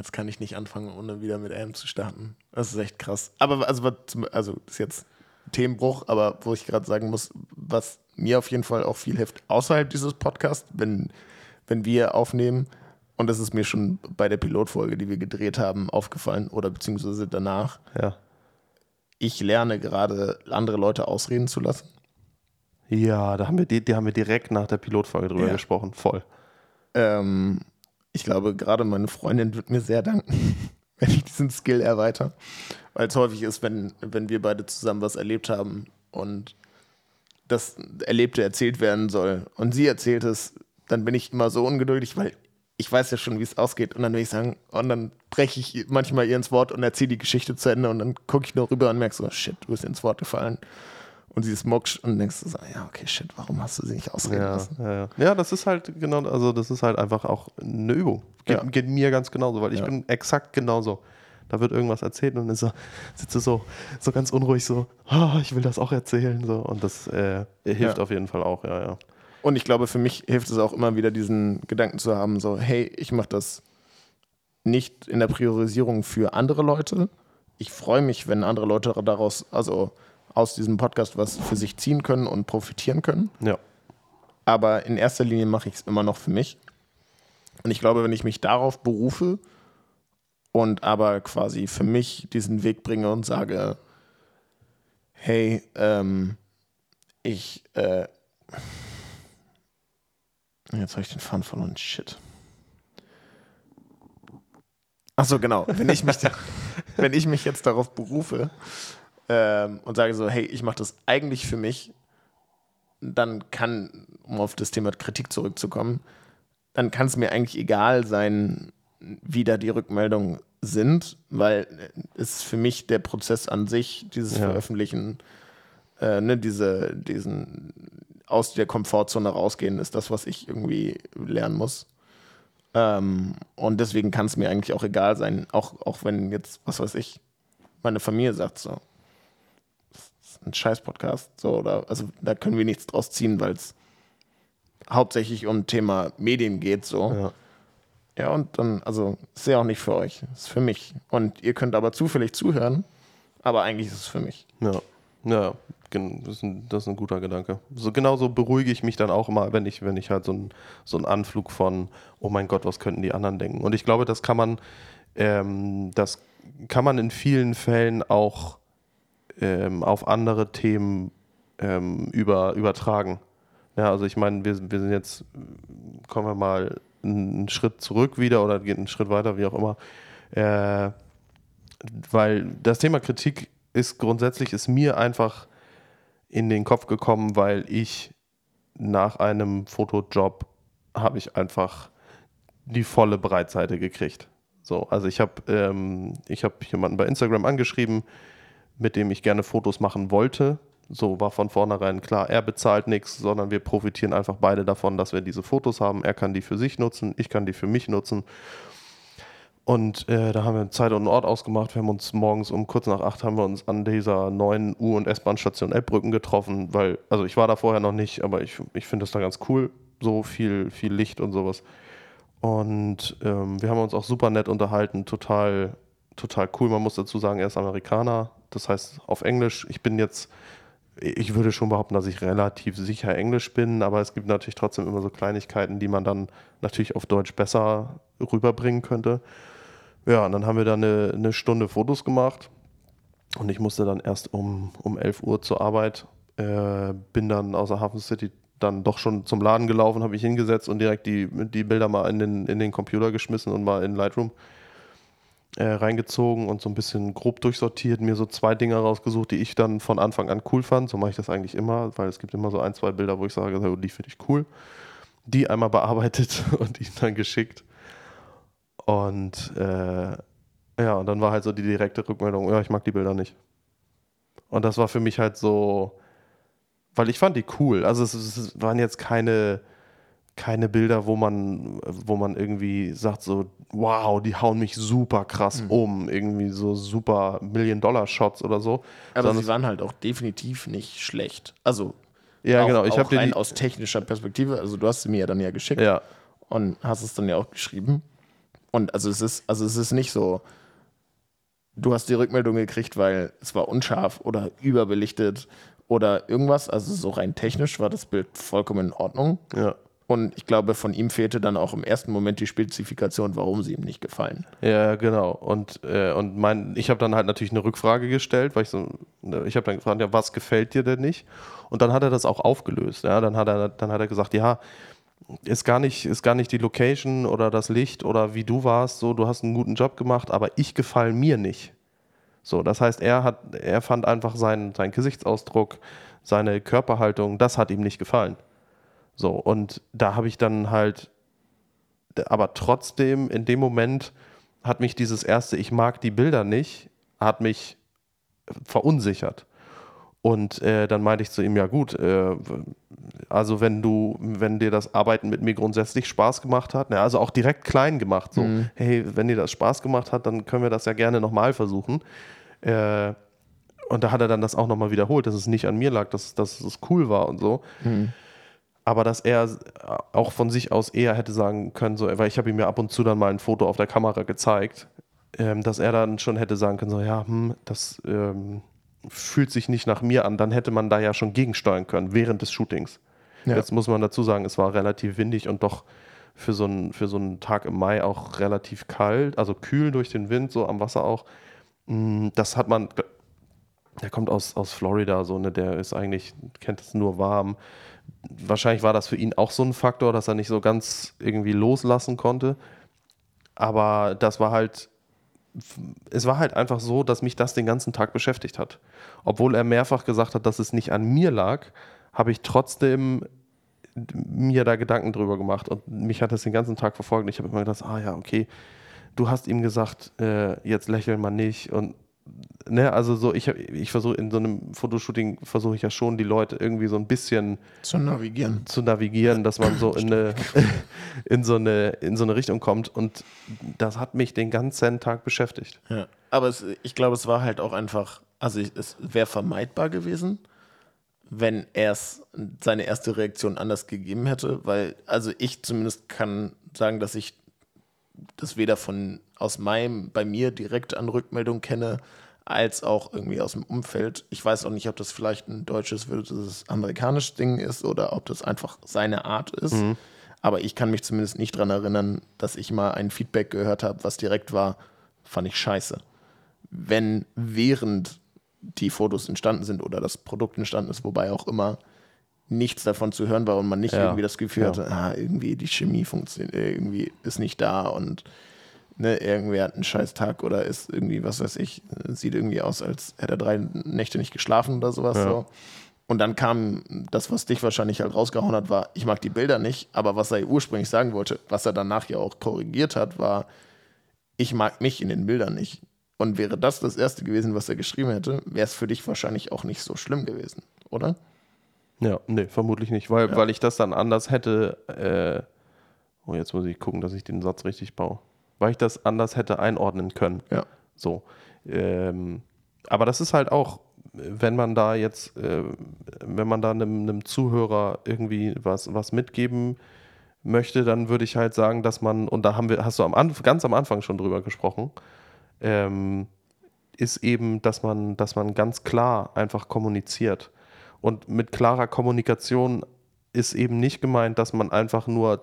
A: Jetzt kann ich nicht anfangen, ohne wieder mit AM zu starten. Das ist echt krass. Aber also, was also das ist jetzt Themenbruch, aber wo ich gerade sagen muss, was mir auf jeden Fall auch viel hilft, außerhalb dieses Podcasts, wenn, wenn wir aufnehmen, und das ist mir schon bei der Pilotfolge, die wir gedreht haben, aufgefallen oder beziehungsweise danach,
B: Ja.
A: ich lerne gerade andere Leute ausreden zu lassen.
B: Ja, da haben wir, die, die haben wir direkt nach der Pilotfolge drüber
A: Ja.
B: gesprochen. Voll.
A: Ähm, ich glaube, gerade meine Freundin wird mir sehr danken, wenn ich diesen Skill erweitere. Weil es häufig ist, wenn, wenn wir beide zusammen was erlebt haben und das Erlebte erzählt werden soll und sie erzählt es, dann bin ich immer so ungeduldig, weil ich weiß ja schon, wie es ausgeht. Und dann will ich sagen, und dann breche ich manchmal ihr ins Wort und erzähle die Geschichte zu Ende und dann gucke ich nur rüber und merke so, shit, du bist ins Wort gefallen. Und sie ist mucksch und denkst du so, ja, okay, shit, warum hast du sie nicht ausreden
B: Ja,
A: lassen?
B: ja, ja. ja, das ist halt genau, also das ist halt einfach auch eine Übung. Geht,
A: Ja.
B: geht mir ganz genauso, weil ich bin exakt genauso. Da wird irgendwas erzählt und dann so, sitze so, so ganz unruhig so, ah, ich will das auch erzählen. So. Und das äh, hilft auf jeden Fall auch, ja, ja.
A: Und ich glaube, für mich hilft es auch immer wieder, diesen Gedanken zu haben, so, hey, ich mache das nicht in der Priorisierung für andere Leute. Ich freue mich, wenn andere Leute daraus, also aus diesem Podcast was für sich ziehen können und profitieren können.
B: Ja,
A: Aber in erster Linie mache ich es immer noch für mich. Und ich glaube, wenn ich mich darauf berufe und aber quasi für mich diesen Weg bringe und sage, hey, ähm, ich, äh, jetzt habe ich den Faden verloren, shit. Achso, genau. Wenn ich mich, wenn ich mich jetzt darauf berufe ähm, und sage so, hey, ich mache das eigentlich für mich, dann kann, um auf das Thema Kritik zurückzukommen, dann kann es mir eigentlich egal sein, wie da die Rückmeldungen sind, weil es für mich der Prozess an sich, dieses
B: Ja.
A: Veröffentlichen, äh, ne, diese, diesen aus der Komfortzone rausgehen, ist das, was ich irgendwie lernen muss. Ähm, und deswegen kann es mir eigentlich auch egal sein, auch, auch wenn jetzt, was weiß ich, meine Familie sagt so, ein Scheiß-Podcast, so, oder, also da können wir nichts draus ziehen, weil es hauptsächlich um Thema Medien geht, so.
B: ja.
A: Ja, und dann, also, ist ja auch nicht für euch, ist für mich. Und ihr könnt aber zufällig zuhören, aber eigentlich ist es für mich.
B: Ja, ja, das ist ein, das ist ein guter Gedanke. So genauso beruhige ich mich dann auch immer, wenn ich, wenn ich halt so, ein, so einen Anflug von, oh mein Gott, was könnten die anderen denken? Und ich glaube, das kann man, ähm, das kann man in vielen Fällen auch ähm, auf andere Themen ähm, über, übertragen. Ja, also ich meine, wir, wir sind jetzt, kommen wir mal einen Schritt zurück wieder oder einen Schritt weiter, wie auch immer. Äh, weil das Thema Kritik ist grundsätzlich ist mir einfach in den Kopf gekommen, weil ich nach einem Fotojob habe ich einfach die volle Breitseite gekriegt. So, also ich habe ähm, ich habe jemanden bei Instagram angeschrieben, mit dem ich gerne Fotos machen wollte, So war von vornherein klar, er bezahlt nichts, sondern wir profitieren einfach beide davon, dass wir diese Fotos haben. Er kann die für sich nutzen, ich kann die für mich nutzen. Und äh, da haben wir Zeit und Ort ausgemacht. Wir haben uns morgens um kurz nach acht haben wir uns an dieser neuen U- und S-Bahn-Station Elbbrücken getroffen, weil, also ich war da vorher noch nicht, aber ich, ich finde das da ganz cool. So viel, viel Licht und sowas. Und ähm, wir haben uns auch super nett unterhalten, total, total cool. Man muss dazu sagen, er ist Amerikaner, das heißt auf Englisch. Ich bin jetzt, ich würde schon behaupten, dass ich relativ sicher Englisch bin, aber es gibt natürlich trotzdem immer so Kleinigkeiten, die man dann natürlich auf Deutsch besser rüberbringen könnte. Ja, und dann haben wir da eine, eine Stunde Fotos gemacht und ich musste dann erst um, um 11 Uhr zur Arbeit, äh, bin dann aus der Hafen City dann doch schon zum Laden gelaufen, habe ich hingesetzt und direkt die, die Bilder mal in den, in den Computer geschmissen und mal in Lightroom äh, reingezogen und so ein bisschen grob durchsortiert, mir so zwei Dinge rausgesucht, die ich dann von Anfang an cool fand. So mache ich das eigentlich immer, weil es gibt immer so ein, zwei Bilder, wo ich sage, so, die finde ich cool. Die einmal bearbeitet und ihnen dann geschickt. Und äh, ja, und dann war halt so die direkte Rückmeldung, ja, ich mag die Bilder nicht. Und das war für mich halt so, weil ich fand die cool. Also es, es, waren jetzt keine, keine Bilder, wo man, wo man irgendwie sagt so, wow, die hauen mich super krass mhm. um, irgendwie so super Million-Dollar-Shots oder so.
A: Aber Sondern sie waren halt auch definitiv nicht schlecht. Also
B: ja,
A: auch,
B: genau. Ich
A: habe rein aus technischer Perspektive. Also du hast sie mir ja dann ja geschickt
B: ja.
A: und hast es dann ja auch geschrieben. Und also es ist, also es ist nicht so, du hast die Rückmeldung gekriegt, weil es war unscharf oder überbelichtet oder irgendwas. Also so rein technisch war das Bild vollkommen in Ordnung.
B: Ja.
A: Und ich glaube, von ihm fehlte dann auch im ersten Moment die Spezifikation, warum sie ihm nicht gefallen.
B: Ja, genau. Und, äh, und mein, ich habe dann halt natürlich eine Rückfrage gestellt, weil ich so, ne, ich habe dann gefragt, ja, was gefällt dir denn nicht? Und dann hat er das auch aufgelöst. Ja, dann hat er, dann hat er gesagt, ja, ist gar nicht, ist gar nicht die Location oder das Licht oder wie du warst, so, du hast einen guten Job gemacht, aber ich gefalle mir nicht. So, das heißt, er hat, er fand einfach seinen, seinen Gesichtsausdruck, seine Körperhaltung, das hat ihm nicht gefallen. So, und da habe ich dann halt, aber trotzdem, in dem Moment hat mich dieses erste, ich mag die Bilder nicht, hat mich verunsichert. Und äh, dann meinte ich zu ihm, ja gut, äh, also wenn du, wenn dir das Arbeiten mit mir grundsätzlich Spaß gemacht hat, ne, also auch direkt klein gemacht, so, mhm. hey, wenn dir das Spaß gemacht hat, dann können wir das ja gerne nochmal versuchen. Äh, und da hat er dann das auch nochmal wiederholt, dass es nicht an mir lag, dass, dass es cool war und so. Mhm. Aber dass er auch von sich aus eher hätte sagen können, so, weil ich habe ihm ja ab und zu dann mal ein Foto auf der Kamera gezeigt, ähm, dass er dann schon hätte sagen können, so, ja, hm, das ähm, fühlt sich nicht nach mir an, dann hätte man da ja schon gegensteuern können während des Shootings. Ja. Jetzt muss man dazu sagen, es war relativ windig und doch für so, einen, für so einen Tag im Mai auch relativ kalt, also kühl durch den Wind, so am Wasser auch. Mm, das hat man, der kommt aus, aus Florida, so, ne, der ist eigentlich, kennt es nur warm. Wahrscheinlich war das für ihn auch so ein Faktor, dass er nicht so ganz irgendwie loslassen konnte. Aber das war halt es war halt einfach so, dass mich das den ganzen Tag beschäftigt hat. Obwohl er mehrfach gesagt hat, dass es nicht an mir lag, habe ich trotzdem mir da Gedanken drüber gemacht und mich hat das den ganzen Tag verfolgt. Ich habe immer gedacht, ah ja, okay, du hast ihm gesagt, äh, jetzt lächeln wir nicht und ne, also so, ich, ich versuche in so einem Fotoshooting versuche ich ja schon die Leute irgendwie so ein bisschen
A: zu navigieren.
B: Zu navigieren, dass man so in eine, in so eine, in so eine Richtung kommt. Und das hat mich den ganzen Tag beschäftigt.
A: Ja. Aber es, ich glaube, es war halt auch einfach, also es wäre vermeidbar gewesen, wenn er es seine erste Reaktion anders gegeben hätte, weil, also ich zumindest kann sagen, dass ich das weder von aus meinem, bei mir direkt an Rückmeldung kenne, als auch irgendwie aus dem Umfeld. Ich weiß auch nicht, ob das vielleicht ein deutsches versus amerikanisches Ding ist oder ob das einfach seine Art ist. Mhm. Aber ich kann mich zumindest nicht daran erinnern, dass ich mal ein Feedback gehört habe, was direkt war, fand ich scheiße. Wenn während die Fotos entstanden sind oder das Produkt entstanden ist, wobei auch immer nichts davon zu hören war und man nicht ja. irgendwie das Gefühl ja. hatte, ah, irgendwie die Chemie funktioniert, irgendwie ist nicht da und ne, irgendwer hat einen scheiß Tag oder ist irgendwie, was weiß ich, sieht irgendwie aus, als hätte er drei Nächte nicht geschlafen oder sowas. Ja. So. Und dann kam das, was dich wahrscheinlich halt rausgehauen hat, war, ich mag die Bilder nicht, aber was er ursprünglich sagen wollte, was er danach ja auch korrigiert hat, war, ich mag mich in den Bildern nicht. Und wäre das das erste gewesen, was er geschrieben hätte, wäre es für dich wahrscheinlich auch nicht so schlimm gewesen. oder?
B: Ja, nee, vermutlich nicht, weil,
A: Ja.
B: weil ich das dann anders hätte. Äh, oh, jetzt muss ich gucken, dass ich den Satz richtig baue. Weil ich das anders hätte einordnen können.
A: Ja.
B: So. Ähm, aber das ist halt auch, wenn man da jetzt, äh, wenn man da einem, einem Zuhörer irgendwie was, was mitgeben möchte, dann würde ich halt sagen, dass man, und da haben wir, hast du am Anf ganz am Anfang schon drüber gesprochen, ähm, ist eben, dass man, dass man ganz klar einfach kommuniziert. Und mit klarer Kommunikation ist eben nicht gemeint, dass man einfach nur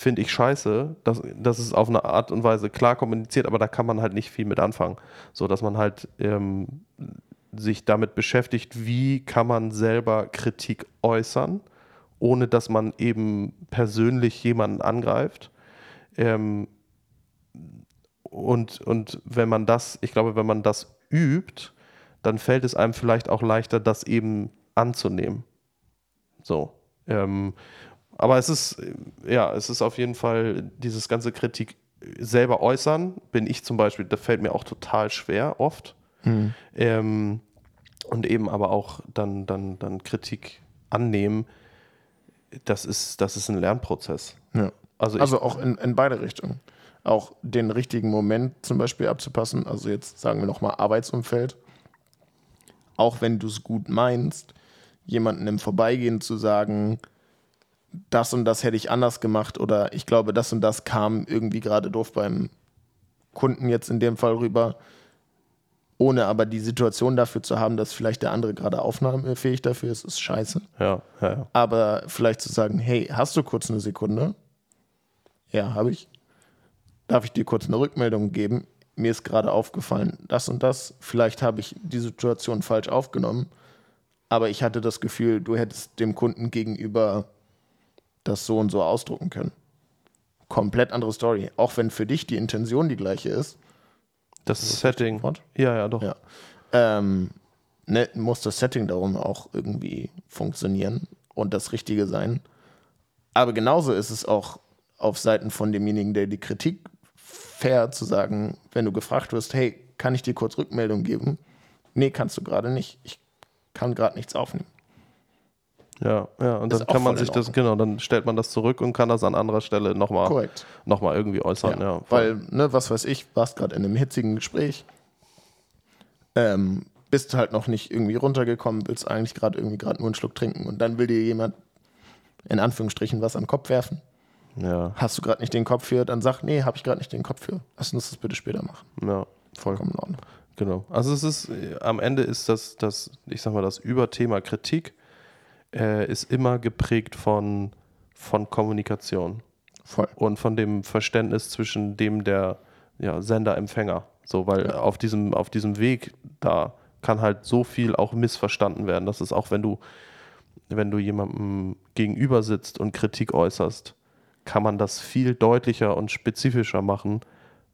B: finde ich scheiße, dass, dass es auf eine Art und Weise klar kommuniziert, aber da kann man halt nicht viel mit anfangen. So dass man halt ähm, sich damit beschäftigt, wie kann man selber Kritik äußern, ohne dass man eben persönlich jemanden angreift. Ähm, und, und wenn man das, ich glaube, wenn man das übt, dann fällt es einem vielleicht auch leichter, das eben anzunehmen. So. Ähm, aber es ist, ja, es ist auf jeden Fall dieses ganze Kritik selber äußern, bin ich zum Beispiel, das fällt mir auch total schwer oft. Ähm, und eben aber auch dann, dann, dann Kritik annehmen, das ist, das ist ein Lernprozess.
A: Ja.
B: Also,
A: Also auch in, in beide Richtungen. Auch den richtigen Moment zum Beispiel abzupassen. Also jetzt sagen wir nochmal Arbeitsumfeld. Auch wenn du es gut meinst, jemanden im Vorbeigehen zu sagen, das und das hätte ich anders gemacht oder ich glaube, das und das kam irgendwie gerade doof beim Kunden jetzt in dem Fall rüber, ohne aber die Situation dafür zu haben, dass vielleicht der andere gerade aufnahmefähig dafür ist, ist scheiße.
B: ja, ja, ja.
A: Aber vielleicht zu sagen, hey, hast du kurz eine Sekunde? Ja, habe ich. Darf ich dir kurz eine Rückmeldung geben? Mir ist gerade aufgefallen, das und das. Vielleicht habe ich die Situation falsch aufgenommen, aber ich hatte das Gefühl, du hättest dem Kunden gegenüber das so und so ausdrucken können. Komplett andere Story. Auch wenn für dich die Intention die gleiche ist,
B: Das ist Setting.
A: Wort?
B: Ja, ja, doch.
A: Ja. ähm, ne, muss das Setting darum auch irgendwie funktionieren und das Richtige sein. Aber genauso ist es auch auf Seiten von demjenigen, der die Kritik fair zu sagen, wenn du gefragt wirst, hey, kann ich dir kurz Rückmeldung geben? Nee, kannst du gerade nicht. Ich kann gerade nichts aufnehmen.
B: Ja, ja, und dann kann man sich das, genau, dann stellt man das zurück und kann das an anderer Stelle nochmal
A: Korrekt.
B: noch mal irgendwie äußern. Ja, voll.
A: Weil, ne, was weiß ich, warst gerade in einem hitzigen Gespräch, ähm, bist halt noch nicht irgendwie runtergekommen, willst eigentlich gerade irgendwie gerade nur einen Schluck trinken und dann will dir jemand in Anführungsstrichen was an den Kopf werfen.
B: ja,
A: Hast du gerade nicht den Kopf für, dann sag, nee, habe ich gerade nicht den Kopf für. Lass uns das bitte später machen.
B: ja, voll.
A: Vollkommen in Ordnung.
B: Genau. Also es ist, äh, am Ende ist das, das, ich sag mal, das Überthema Kritik äh, ist immer geprägt von, von Kommunikation
A: Voll.
B: und von dem Verständnis zwischen dem der ja, Sender-Empfänger. So, weil auf, diesem, auf diesem Weg da kann halt so viel auch missverstanden werden. Das ist auch, wenn du, wenn du jemandem gegenüber sitzt und Kritik äußerst, kann man das viel deutlicher und spezifischer machen,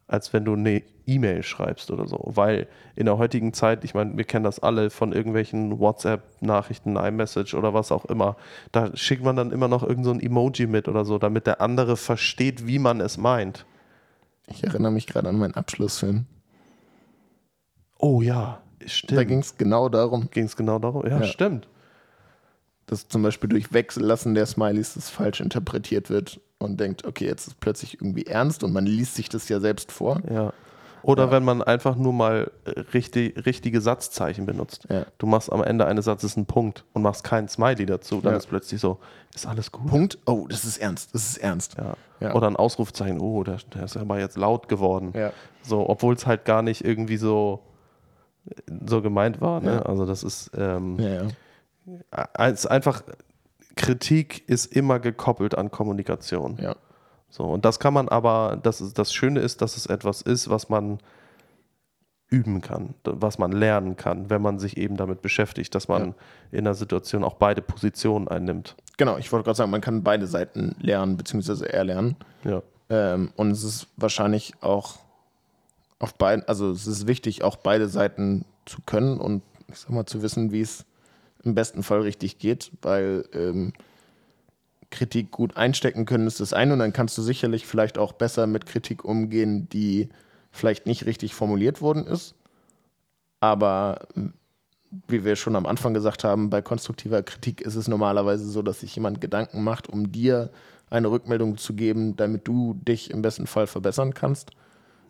B: als wenn du eine E-Mail schreibst oder so. Weil in der heutigen Zeit, ich meine, wir kennen das alle von irgendwelchen WhatsApp-Nachrichten, iMessage oder was auch immer, da schickt man dann immer noch irgend so ein Emoji mit oder so, damit der andere versteht, wie man es meint.
A: Ich erinnere mich gerade an meinen Abschlussfilm.
B: Oh ja,
A: Da
B: stimmt.
A: ging es genau darum,
B: Ging es genau darum? Ja,
A: Ja.
B: stimmt.
A: dass zum Beispiel durch Wechsellassen der Smileys das falsch interpretiert wird und denkt, okay, jetzt ist es plötzlich irgendwie ernst und man liest sich das ja selbst vor.
B: Ja. Oder
A: Ja.
B: wenn man einfach nur mal äh, richtig, richtige Satzzeichen benutzt.
A: Ja.
B: Du machst am Ende eines Satzes einen Punkt und machst keinen Smiley dazu, dann
A: Ja.
B: ist plötzlich so, ist alles gut?
A: Punkt, oh, das ist ernst, das ist ernst.
B: Oder ein Ausrufzeichen, oh, der, der ist aber jetzt laut geworden. So, obwohl es halt gar nicht irgendwie so, so gemeint war. Ne? Also das ist, ähm, als einfach, Kritik ist immer gekoppelt an Kommunikation.
A: ja.
B: So, und das kann man aber, das, ist, das Schöne ist, dass es etwas ist, was man üben kann, was man lernen kann, wenn man sich eben damit beschäftigt, dass man in der Situation auch beide Positionen einnimmt.
A: Genau, ich wollte gerade sagen, man kann beide Seiten lernen, beziehungsweise erlernen.
B: Ja.
A: Ähm, und es ist wahrscheinlich auch auf beiden, also es ist wichtig, auch beide Seiten zu können und ich sag mal zu wissen, wie es im besten Fall richtig geht, weil ähm, Kritik gut einstecken können ist das eine und dann kannst du sicherlich vielleicht auch besser mit Kritik umgehen, die vielleicht nicht richtig formuliert worden ist. Aber wie wir schon am Anfang gesagt haben, bei konstruktiver Kritik ist es normalerweise so, dass sich jemand Gedanken macht, um dir eine Rückmeldung zu geben, damit du dich im besten Fall verbessern kannst.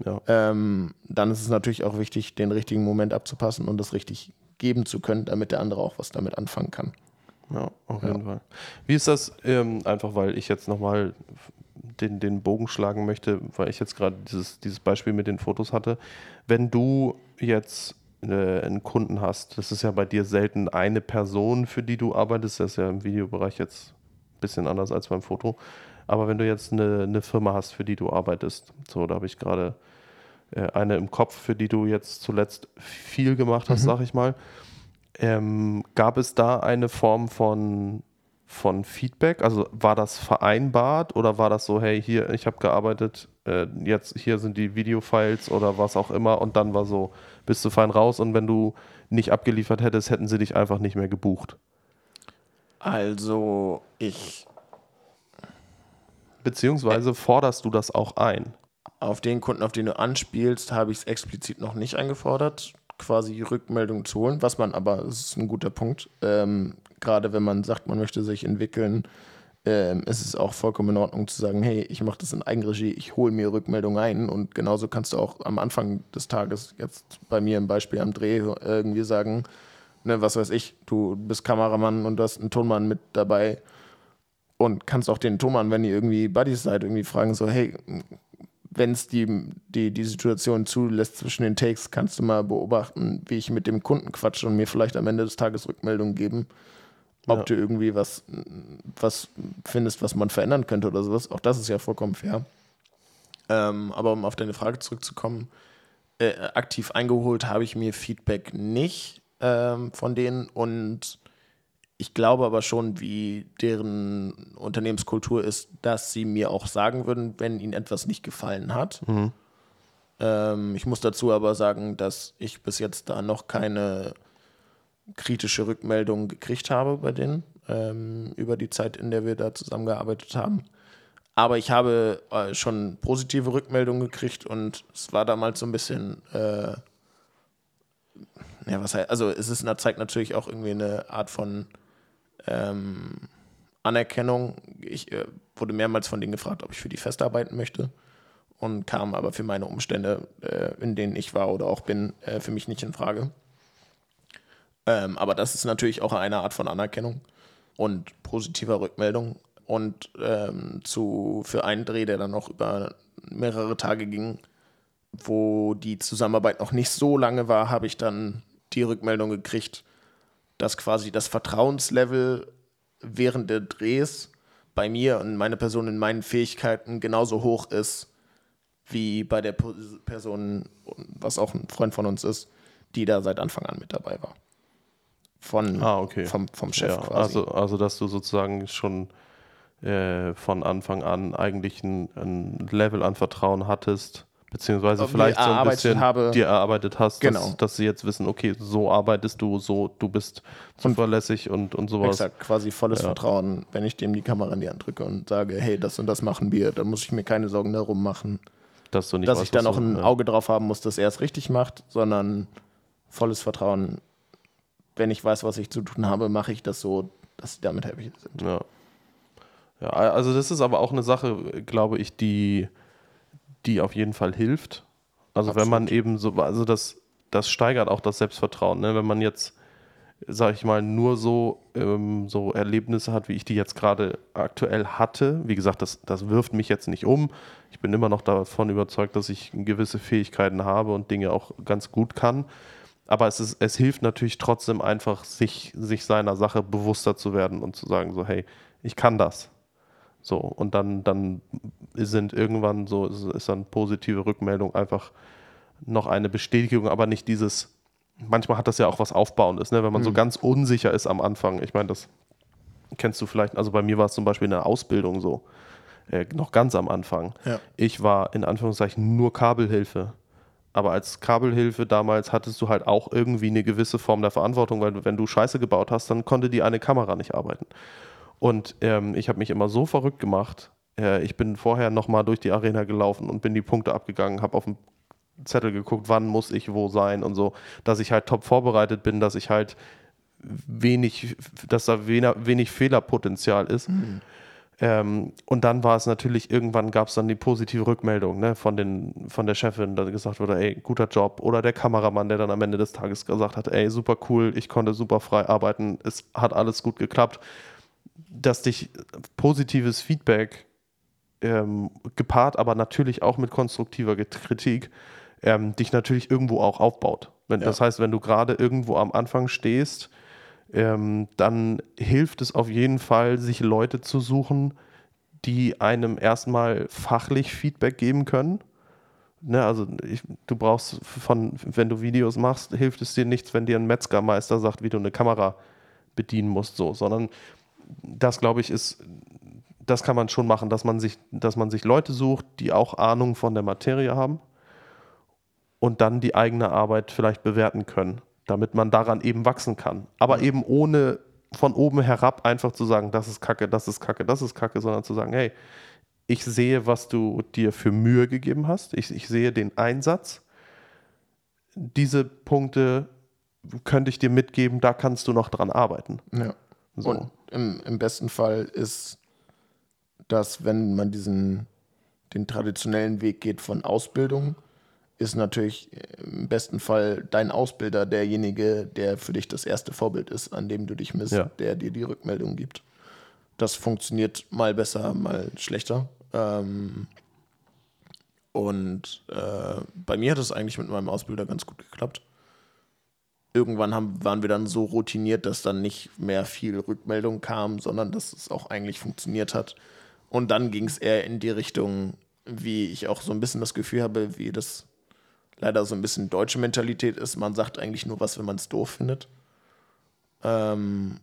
B: Ja.
A: Ähm, dann ist es natürlich auch wichtig, den richtigen Moment abzupassen und das richtig geben zu können, damit der andere auch was damit anfangen kann.
B: Ja, auf
A: Ja.
B: jeden Fall. Wie ist das, ähm, einfach weil ich jetzt nochmal den, den Bogen schlagen möchte, weil ich jetzt gerade dieses, dieses Beispiel mit den Fotos hatte. Wenn du jetzt äh, einen Kunden hast, das ist ja bei dir selten eine Person, für die du arbeitest, das ist ja im Videobereich jetzt ein bisschen anders als beim Foto. Aber wenn du jetzt eine, eine Firma hast, für die du arbeitest, so, da habe ich gerade äh, eine im Kopf, für die du jetzt zuletzt viel gemacht hast,
A: Mhm.
B: sag ich mal. Ähm, gab es da eine Form von, von Feedback? Also war das vereinbart oder war das so, hey, hier, ich habe gearbeitet, äh, jetzt hier sind die Videofiles oder was auch immer und dann war so, bist du fein raus und wenn du nicht abgeliefert hättest, hätten sie dich einfach nicht mehr gebucht.
A: Also ich
B: Beziehungsweise forderst du das auch ein?
A: auf den Kunden, auf den du anspielst, habe ich es explizit noch nicht eingefordert, quasi Rückmeldung zu holen, was man aber, das ist ein guter Punkt, ähm, gerade wenn man sagt, man möchte sich entwickeln, ähm, ist es auch vollkommen in Ordnung zu sagen, hey, ich mache das in Eigenregie, ich hole mir Rückmeldung ein und genauso kannst du auch am Anfang des Tages, jetzt bei mir im Beispiel am Dreh, irgendwie sagen, ne, was weiß ich, du bist Kameramann und du hast einen Tonmann mit dabei und kannst auch den Tonmann, wenn ihr irgendwie Buddies seid, irgendwie fragen, so, hey, wenn es die, die, die Situation zulässt zwischen den Takes, kannst du mal beobachten, wie ich mit dem Kunden quatsche und mir vielleicht am Ende des Tages Rückmeldung geben, ob
B: Ja.
A: du irgendwie was, was findest, was man verändern könnte oder sowas. Auch das ist ja vollkommen fair. Ähm, aber um auf deine Frage zurückzukommen, äh, aktiv eingeholt habe ich mir Feedback nicht ähm, von denen und ich glaube aber schon, wie deren Unternehmenskultur ist, dass sie mir auch sagen würden, wenn ihnen etwas nicht gefallen hat. Ähm, ich muss dazu aber sagen, dass ich bis jetzt da noch keine kritische Rückmeldung gekriegt habe bei denen ähm, über die Zeit, in der wir da zusammengearbeitet haben. Aber ich habe äh, schon positive Rückmeldungen gekriegt und es war damals so ein bisschen, äh, ja, was heißt, also es ist, zeigt natürlich auch irgendwie eine Art von ähm, Anerkennung. Ich äh, wurde mehrmals von denen gefragt, ob ich für die festarbeiten möchte und kam aber für meine Umstände, äh, in denen ich war oder auch bin, äh, für mich nicht in Frage. Ähm, aber das ist natürlich auch eine Art von Anerkennung und positiver Rückmeldung. Und ähm, zu, für einen Dreh, der dann noch über mehrere Tage ging, wo die Zusammenarbeit noch nicht so lange war, habe ich dann die Rückmeldung gekriegt, dass quasi das Vertrauenslevel während der Drehs bei mir und meine Person in meinen Fähigkeiten genauso hoch ist wie bei der Person, was auch ein Freund von uns ist, die da seit Anfang an mit dabei war. Von,
B: Ah, okay.
A: vom, vom Chef
B: Ja,
A: quasi.
B: also, also, dass du sozusagen schon äh, von Anfang an eigentlich ein, ein Level an Vertrauen hattest, beziehungsweise
A: Mir
B: vielleicht so ein bisschen
A: habe.
B: dir erarbeitet hast,
A: Genau.
B: dass, dass sie jetzt wissen, okay, so arbeitest du, so du bist zuverlässig und, und sowas.
A: Exakt, quasi volles Vertrauen, wenn ich dem die Kamera in die Hand drücke und sage, hey, das und das machen wir, dann muss ich mir keine Sorgen darum machen,
B: Dass
A: dass
B: weißt,
A: ich da noch ein
B: ja.
A: Auge drauf haben muss, dass er es richtig macht, sondern volles Vertrauen, wenn ich weiß, was ich zu tun habe, mache ich das so, dass sie damit happy sind.
B: Ja. ja, also das ist aber auch eine Sache, glaube ich, die, die auf jeden Fall hilft. Also wenn man eben so, also das, das steigert auch das Selbstvertrauen. Ne? Wenn man jetzt, sag ich mal, nur so, ähm, so Erlebnisse hat, wie ich die jetzt gerade aktuell hatte. Wie gesagt, das, das wirft mich jetzt nicht um. Ich bin immer noch davon überzeugt, dass ich gewisse Fähigkeiten habe und Dinge auch ganz gut kann. Aber es, ist, es hilft natürlich trotzdem einfach, sich, sich seiner Sache bewusster zu werden und zu sagen, so, hey, ich kann das. So, und dann, dann sind irgendwann so, ist, dann positive Rückmeldung einfach noch eine Bestätigung, aber nicht dieses, manchmal hat das ja auch was Aufbauendes, ne? wenn man so ganz unsicher ist am Anfang. Ich meine, das kennst du vielleicht, also bei mir war es zum Beispiel in der Ausbildung so, äh, noch ganz am Anfang.
A: Ja.
B: Ich war in Anführungszeichen nur Kabelhilfe. Aber als Kabelhilfe damals hattest du halt auch irgendwie eine gewisse Form der Verantwortung, weil wenn du Scheiße gebaut hast, dann konnte die eine Kamera nicht arbeiten. Und ähm, ich habe mich immer so verrückt gemacht. Äh, ich bin vorher nochmal durch die Arena gelaufen und bin die Punkte abgegangen, habe auf dem Zettel geguckt, wann muss ich wo sein und so, dass ich halt top vorbereitet bin, dass ich halt wenig, dass da wenig, wenig Fehlerpotenzial ist. Mhm. Ähm, und dann war es natürlich, irgendwann gab es dann die positive Rückmeldung ne, von, den, von der Chefin, da gesagt wurde, ey, guter Job. Oder der Kameramann, der dann am Ende des Tages gesagt hat, ey, super cool, ich konnte super frei arbeiten, es hat alles gut geklappt. Dass dich positives Feedback ähm, gepaart, aber natürlich auch mit konstruktiver Kritik, ähm, dich natürlich irgendwo auch aufbaut. Wenn, ja. Das heißt, wenn du gerade irgendwo am Anfang stehst, ähm, dann hilft es auf jeden Fall, sich Leute zu suchen, die einem erstmal fachlich Feedback geben können. Ne, also ich, du brauchst von, wenn du Videos machst, hilft es dir nichts, wenn dir ein Metzgermeister sagt, wie du eine Kamera bedienen musst, so, sondern das, glaube ich, ist, das kann man schon machen, dass man sich, dass man sich Leute sucht, die auch Ahnung von der Materie haben und dann die eigene Arbeit vielleicht bewerten können damit man daran eben wachsen kann. Aber eben ohne von oben herab einfach zu sagen, das ist Kacke, das ist Kacke, das ist Kacke, sondern zu sagen, hey, ich sehe, was du dir für Mühe gegeben hast, ich, ich sehe den Einsatz. Diese Punkte könnte ich dir mitgeben, da kannst du noch dran arbeiten.
A: Ja. So. Und im, im besten Fall ist das, wenn man diesen den traditionellen Weg geht von Ausbildung, ist natürlich im besten Fall dein Ausbilder derjenige, der für dich das erste Vorbild ist, an dem du dich misst, ja. der dir die Rückmeldung gibt. Das funktioniert mal besser, mal schlechter. Ähm, und äh, bei mir hat es eigentlich mit meinem Ausbilder ganz gut geklappt. Irgendwann haben, waren wir dann so routiniert, dass dann nicht mehr viel Rückmeldung kam, sondern dass es auch eigentlich funktioniert hat. Und dann ging es eher in die Richtung, wie ich auch so ein bisschen das Gefühl habe, wie das leider so ein bisschen deutsche Mentalität ist. Man sagt eigentlich nur was, wenn man es doof findet. Ähm,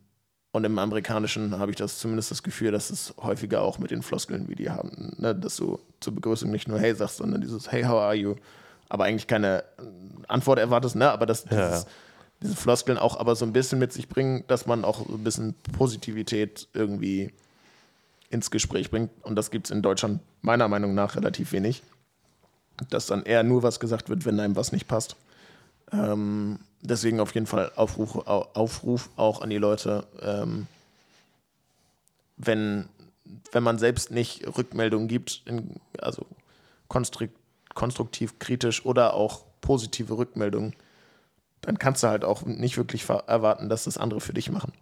A: und im Amerikanischen habe ich das zumindest das Gefühl, dass es häufiger auch mit den Floskeln, wie die haben, ne? dass du zur Begrüßung nicht nur Hey sagst, sondern dieses Hey, how are you? Aber eigentlich keine Antwort erwartest, ne? aber dass ja, dieses, diese Floskeln auch aber so ein bisschen mit sich bringen, dass man auch so ein bisschen Positivität irgendwie ins Gespräch bringt. Und das gibt es in Deutschland meiner Meinung nach relativ wenig dass dann eher nur was gesagt wird, wenn einem was nicht passt. Ähm, deswegen auf jeden Fall Aufruf, Aufruf auch an die Leute, ähm, wenn, wenn man selbst nicht Rückmeldungen gibt, in, also konstruktiv, kritisch oder auch positive Rückmeldungen, dann kannst du halt auch nicht wirklich erwarten, dass das andere für dich machen.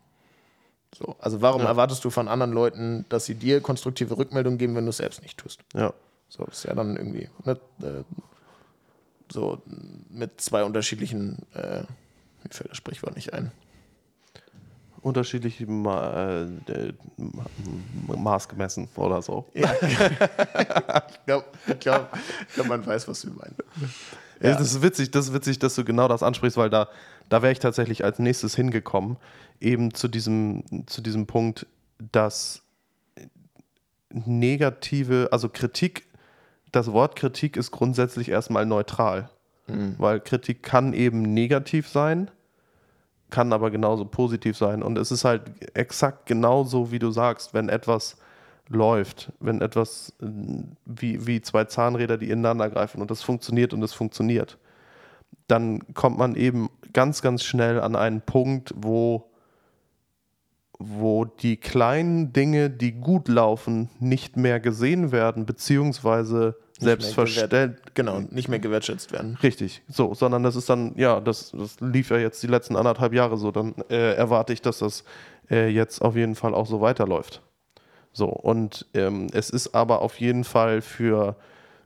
A: So, also warum ja. erwartest du von anderen Leuten, dass sie dir konstruktive Rückmeldungen geben, wenn du es selbst nicht tust?
B: Ja.
A: So, das ist ja dann irgendwie ne, äh, so mit zwei unterschiedlichen, äh, mir fällt das Sprichwort nicht ein.
B: Unterschiedliche Ma äh, Maß gemessen oder so.
A: Ja. ich glaube, glaub, glaub, man weiß, was wir meinen.
B: Ja. Das ist witzig, das ist witzig, dass du genau das ansprichst, weil da, da wäre ich tatsächlich als nächstes hingekommen, eben zu diesem, zu diesem Punkt, dass negative, also Kritik das Wort Kritik ist grundsätzlich erstmal neutral. Mhm. Weil Kritik kann eben negativ sein, kann aber genauso positiv sein. Und es ist halt exakt genauso, wie du sagst, wenn etwas läuft, wenn etwas wie, wie zwei Zahnräder, die ineinander greifen und das funktioniert und es funktioniert, dann kommt man eben ganz, ganz schnell an einen Punkt, wo, wo die kleinen Dinge, die gut laufen, nicht mehr gesehen werden, beziehungsweise selbstverständlich.
A: Genau, nicht mehr gewertschätzt werden.
B: Richtig, so, sondern das ist dann, ja, das, das lief ja jetzt die letzten anderthalb Jahre so, dann äh, erwarte ich, dass das äh, jetzt auf jeden Fall auch so weiterläuft. So, und ähm, es ist aber auf jeden Fall für,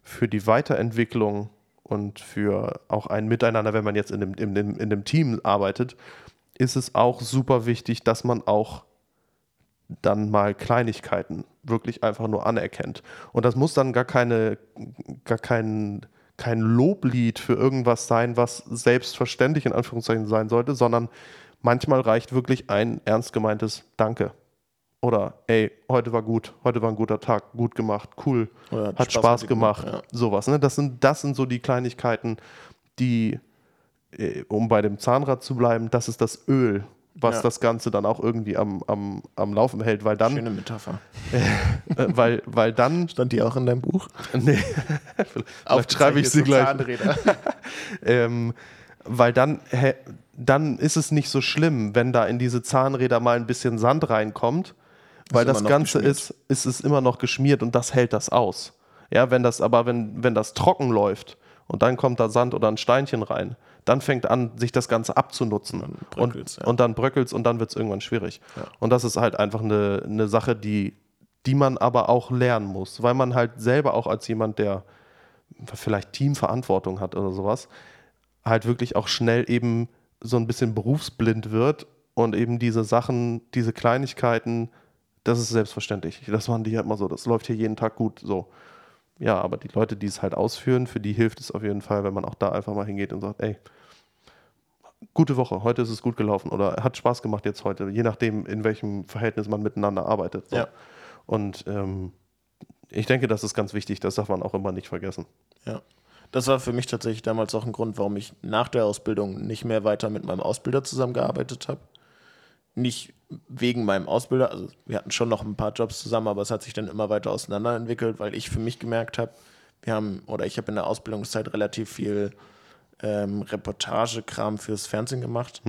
B: für die Weiterentwicklung und für auch ein Miteinander, wenn man jetzt in dem, in, dem, in dem Team arbeitet, ist es auch super wichtig, dass man auch dann mal Kleinigkeiten wirklich einfach nur anerkennt. Und das muss dann gar keine, gar kein, kein Loblied für irgendwas sein, was selbstverständlich in Anführungszeichen sein sollte, sondern manchmal reicht wirklich ein ernst gemeintes Danke. Oder ey, heute war gut, heute war ein guter Tag, gut gemacht, cool, Oder hat, Spaß, Spaß gemacht, gemacht ja. sowas. Ne? Das, sind, das sind so die Kleinigkeiten, die, äh, um bei dem Zahnrad zu bleiben, das ist das Öl was
A: Ja.
B: das Ganze dann auch irgendwie am, am, am Laufen hält, weil dann,
A: Schöne Metapher.
B: äh, weil, weil dann,
A: Stand die auch in deinem Buch?
B: nee, vielleicht schreibe ich sie gleich.
A: Zahnräder.
B: ähm, weil dann, hä, dann ist es nicht so schlimm, wenn da in diese Zahnräder mal ein bisschen Sand reinkommt, weil das Ganze
A: geschmiert.
B: ist, ist es immer noch geschmiert und das hält das aus. Ja, wenn das aber, wenn, wenn das trocken läuft und dann kommt da Sand oder ein Steinchen rein, dann fängt an, sich das Ganze abzunutzen.
A: Dann
B: und,
A: bröckelt's, ja.
B: und dann bröckelt es und dann wird es irgendwann schwierig. Und das ist halt einfach eine, eine Sache, die, die man aber auch lernen muss, weil man halt selber auch als jemand, der vielleicht Teamverantwortung hat oder sowas, halt wirklich auch schnell eben so ein bisschen berufsblind wird und eben diese Sachen, diese Kleinigkeiten, das ist selbstverständlich. Das machen die halt mal so, das läuft hier jeden Tag gut so. Ja, aber die Leute, die es halt ausführen, für die hilft es auf jeden Fall, wenn man auch da einfach mal hingeht und sagt, ey, gute Woche, heute ist es gut gelaufen oder hat Spaß gemacht jetzt heute, je nachdem, in welchem Verhältnis man miteinander arbeitet. So.
A: Ja.
B: Und ähm, ich denke, das ist ganz wichtig, das darf man auch immer nicht vergessen.
A: Ja. Das war für mich tatsächlich damals auch ein Grund, warum ich nach der Ausbildung nicht mehr weiter mit meinem Ausbilder zusammengearbeitet habe. Nicht wegen meinem Ausbilder, also wir hatten schon noch ein paar Jobs zusammen, aber es hat sich dann immer weiter auseinanderentwickelt, weil ich für mich gemerkt habe, wir haben, oder ich habe in der Ausbildungszeit relativ viel ähm, Reportagekram fürs Fernsehen gemacht.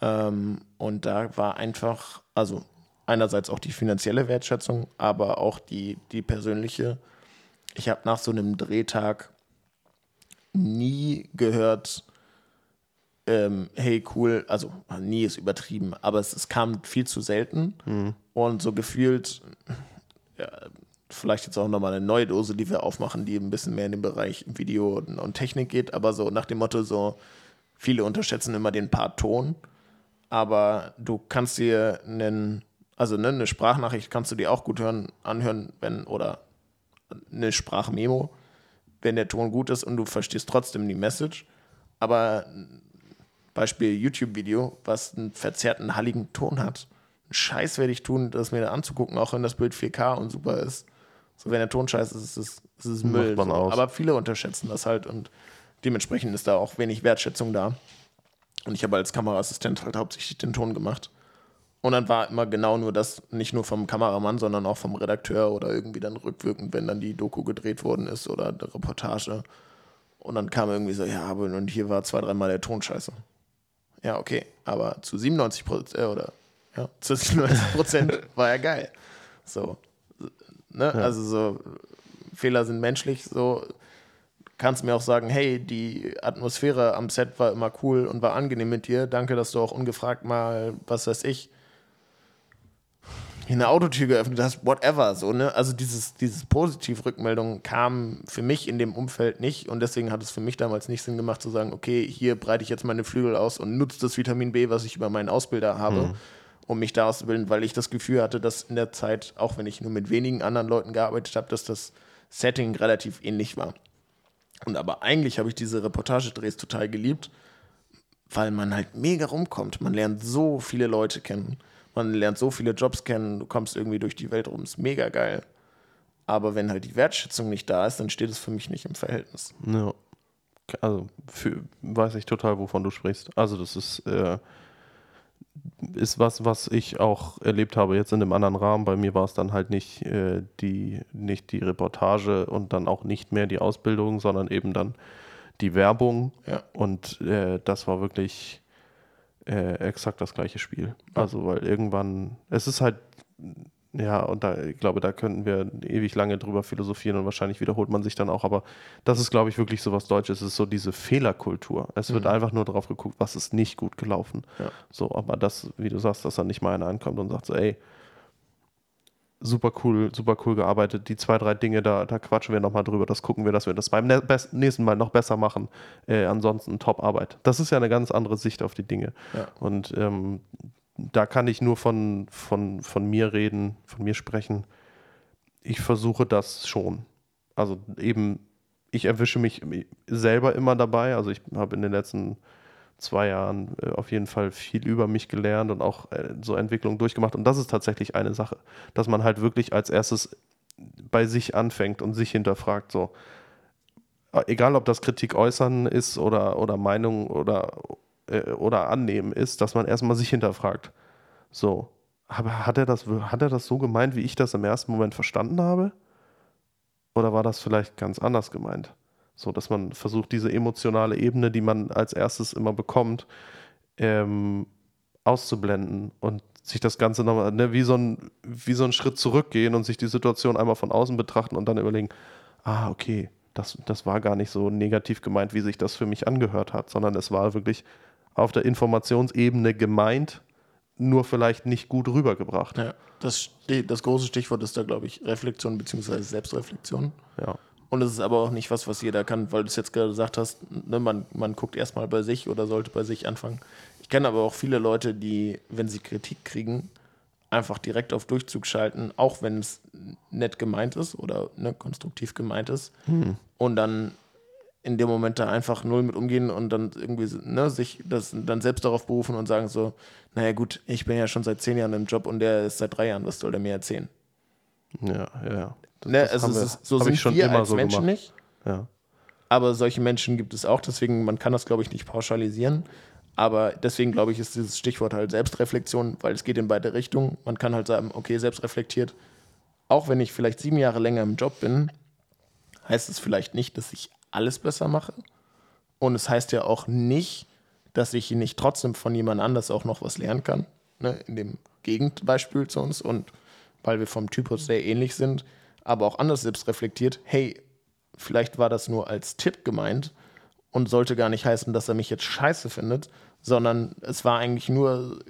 A: Ähm, und da war einfach, also einerseits auch die finanzielle Wertschätzung, aber auch die, die persönliche. Ich habe nach so einem Drehtag nie gehört, ähm, hey cool, also nie ist übertrieben, aber es, es kam viel zu selten. Und so gefühlt, ja, vielleicht jetzt auch nochmal eine neue Dose, die wir aufmachen, die ein bisschen mehr in den Bereich Video und, und Technik geht, aber so nach dem Motto so, viele unterschätzen immer den Part Ton, aber du kannst dir einen, also ne, eine Sprachnachricht kannst du dir auch gut hören, anhören, wenn, oder eine Sprachmemo, wenn der Ton gut ist und du verstehst trotzdem die Message. Aber Beispiel YouTube-Video, was einen verzerrten, halligen Ton hat. Einen Scheiß werde ich tun, das mir da anzugucken, auch wenn das Bild 4K und super ist. So, wenn der Ton scheiße ist, ist es, ist es Müll. so. Aber viele unterschätzen das halt und dementsprechend ist da auch wenig Wertschätzung da. Und ich habe als Kameraassistent halt hauptsächlich den Ton gemacht. Und dann war immer genau nur das, nicht nur vom Kameramann, sondern auch vom Redakteur oder irgendwie dann rückwirkend, wenn dann die Doku gedreht worden ist oder die Reportage. Und dann kam irgendwie so, ja, aber und hier war zwei, dreimal der Ton scheiße. Ja, okay, aber zu 97 Prozent, äh, oder, ja, zu 97 Prozent war ja geil. So, ne, also so, Fehler sind menschlich, so, kannst mir auch sagen, hey, die Atmosphäre am Set war immer cool und war angenehm mit dir. Danke, dass du auch ungefragt mal, was weiß ich, eine Autotür geöffnet hast, whatever, so, ne? Also dieses, dieses Positiv-Rückmeldung kam für mich in dem Umfeld nicht und deswegen hat es für mich damals nicht Sinn gemacht zu sagen, okay, hier breite ich jetzt meine Flügel aus und nutze das Vitamin B, was ich über meinen Ausbilder habe, um mich da auszubilden, weil ich das Gefühl hatte, dass in der Zeit, auch wenn ich nur mit wenigen anderen Leuten gearbeitet habe, dass das Setting relativ ähnlich war. Und aber eigentlich habe ich diese Reportagedrehs total geliebt, weil man halt mega rumkommt. Man lernt so viele Leute kennen. Man lernt so viele Jobs kennen. Du kommst irgendwie durch die Welt rum. Ist mega geil. Aber wenn halt die Wertschätzung nicht da ist, dann steht es für mich nicht im Verhältnis.
B: Ja. Also für, weiß ich total, wovon du sprichst. Also das ist, äh, ist was, was ich auch erlebt habe jetzt in einem anderen Rahmen. Bei mir war es dann halt nicht, äh, die, nicht die Reportage und dann auch nicht mehr die Ausbildung, sondern eben dann die Werbung.
A: Ja.
B: Und äh, das war wirklich äh, exakt das gleiche Spiel. Also weil irgendwann, es ist halt ja, und da, ich glaube, da könnten wir ewig lange drüber philosophieren und wahrscheinlich wiederholt man sich dann auch. Aber das ist, glaube ich, wirklich so was Deutsches. Es ist so diese Fehlerkultur. Es wird einfach nur darauf geguckt, was ist nicht gut gelaufen.
A: Ja.
B: So, aber das, wie du sagst, dass dann nicht mal einer ankommt und sagt so, ey, super cool, super cool gearbeitet. Die zwei, drei Dinge, da, da quatschen wir nochmal drüber. Das gucken wir, dass wir das beim ne- nächsten Mal noch besser machen. Äh, ansonsten Top-Arbeit. Das ist ja eine ganz andere Sicht auf die Dinge.
A: Ja.
B: Und ähm, da kann ich nur von, von, von mir reden, von mir sprechen. Ich versuche das schon. Also eben, ich erwische mich selber immer dabei. Also ich habe in den letzten zwei Jahren äh, auf jeden Fall viel über mich gelernt und auch äh, so Entwicklungen durchgemacht. Und das ist tatsächlich eine Sache, dass man halt wirklich als erstes bei sich anfängt und sich hinterfragt, so, äh, egal ob das Kritik äußern ist oder, oder Meinung oder äh, oder annehmen, ist, dass man erstmal sich hinterfragt. So, aber hat er, das, hat er das so gemeint, wie ich das im ersten Moment verstanden habe? Oder war das vielleicht ganz anders gemeint? So, dass man versucht, diese emotionale Ebene, die man als erstes immer bekommt, ähm, auszublenden und sich das Ganze nochmal, ne, wie, so ein, wie so ein Schritt zurückgehen und sich die Situation einmal von außen betrachten und dann überlegen, ah, okay, das, das war gar nicht so negativ gemeint, wie sich das für mich angehört hat, sondern es war wirklich auf der Informationsebene gemeint, nur vielleicht nicht gut rübergebracht.
A: Ja, das, das große Stichwort ist da, glaube ich, Reflexion bzw. Selbstreflexion.
B: Ja.
A: Und es ist aber auch nicht was, was jeder kann, weil du es jetzt gerade gesagt hast, ne, man, man guckt erstmal bei sich oder sollte bei sich anfangen. Ich kenne aber auch viele Leute, die, wenn sie Kritik kriegen, einfach direkt auf Durchzug schalten, auch wenn es nett gemeint ist oder ne, konstruktiv gemeint ist.
B: Hm.
A: Und dann in dem Moment da einfach null mit umgehen und dann irgendwie ne, sich das dann selbst darauf berufen und sagen so, naja gut, ich bin ja schon seit zehn Jahren im Job und der ist seit drei Jahren, was soll der mir erzählen?
B: Ja, ja.
A: Das, ne, also wir, ist, so sind
B: schon
A: wir
B: immer
A: als
B: so
A: Menschen
B: gemacht.
A: nicht.
B: Ja.
A: Aber solche Menschen gibt es auch, deswegen, man kann das, glaube ich, nicht pauschalisieren. Aber deswegen, glaube ich, ist dieses Stichwort halt Selbstreflexion, weil es geht in beide Richtungen. Man kann halt sagen, okay, selbstreflektiert, auch wenn ich vielleicht sieben Jahre länger im Job bin, heißt es vielleicht nicht, dass ich alles besser mache. Und es heißt ja auch nicht, dass ich nicht trotzdem von jemand anders auch noch was lernen kann. Ne? In dem Gegenbeispiel zu uns und weil wir vom Typus sehr ähnlich sind, aber auch anders selbst reflektiert, hey, vielleicht war das nur als Tipp gemeint und sollte gar nicht heißen, dass er mich jetzt scheiße findet, sondern es war eigentlich nur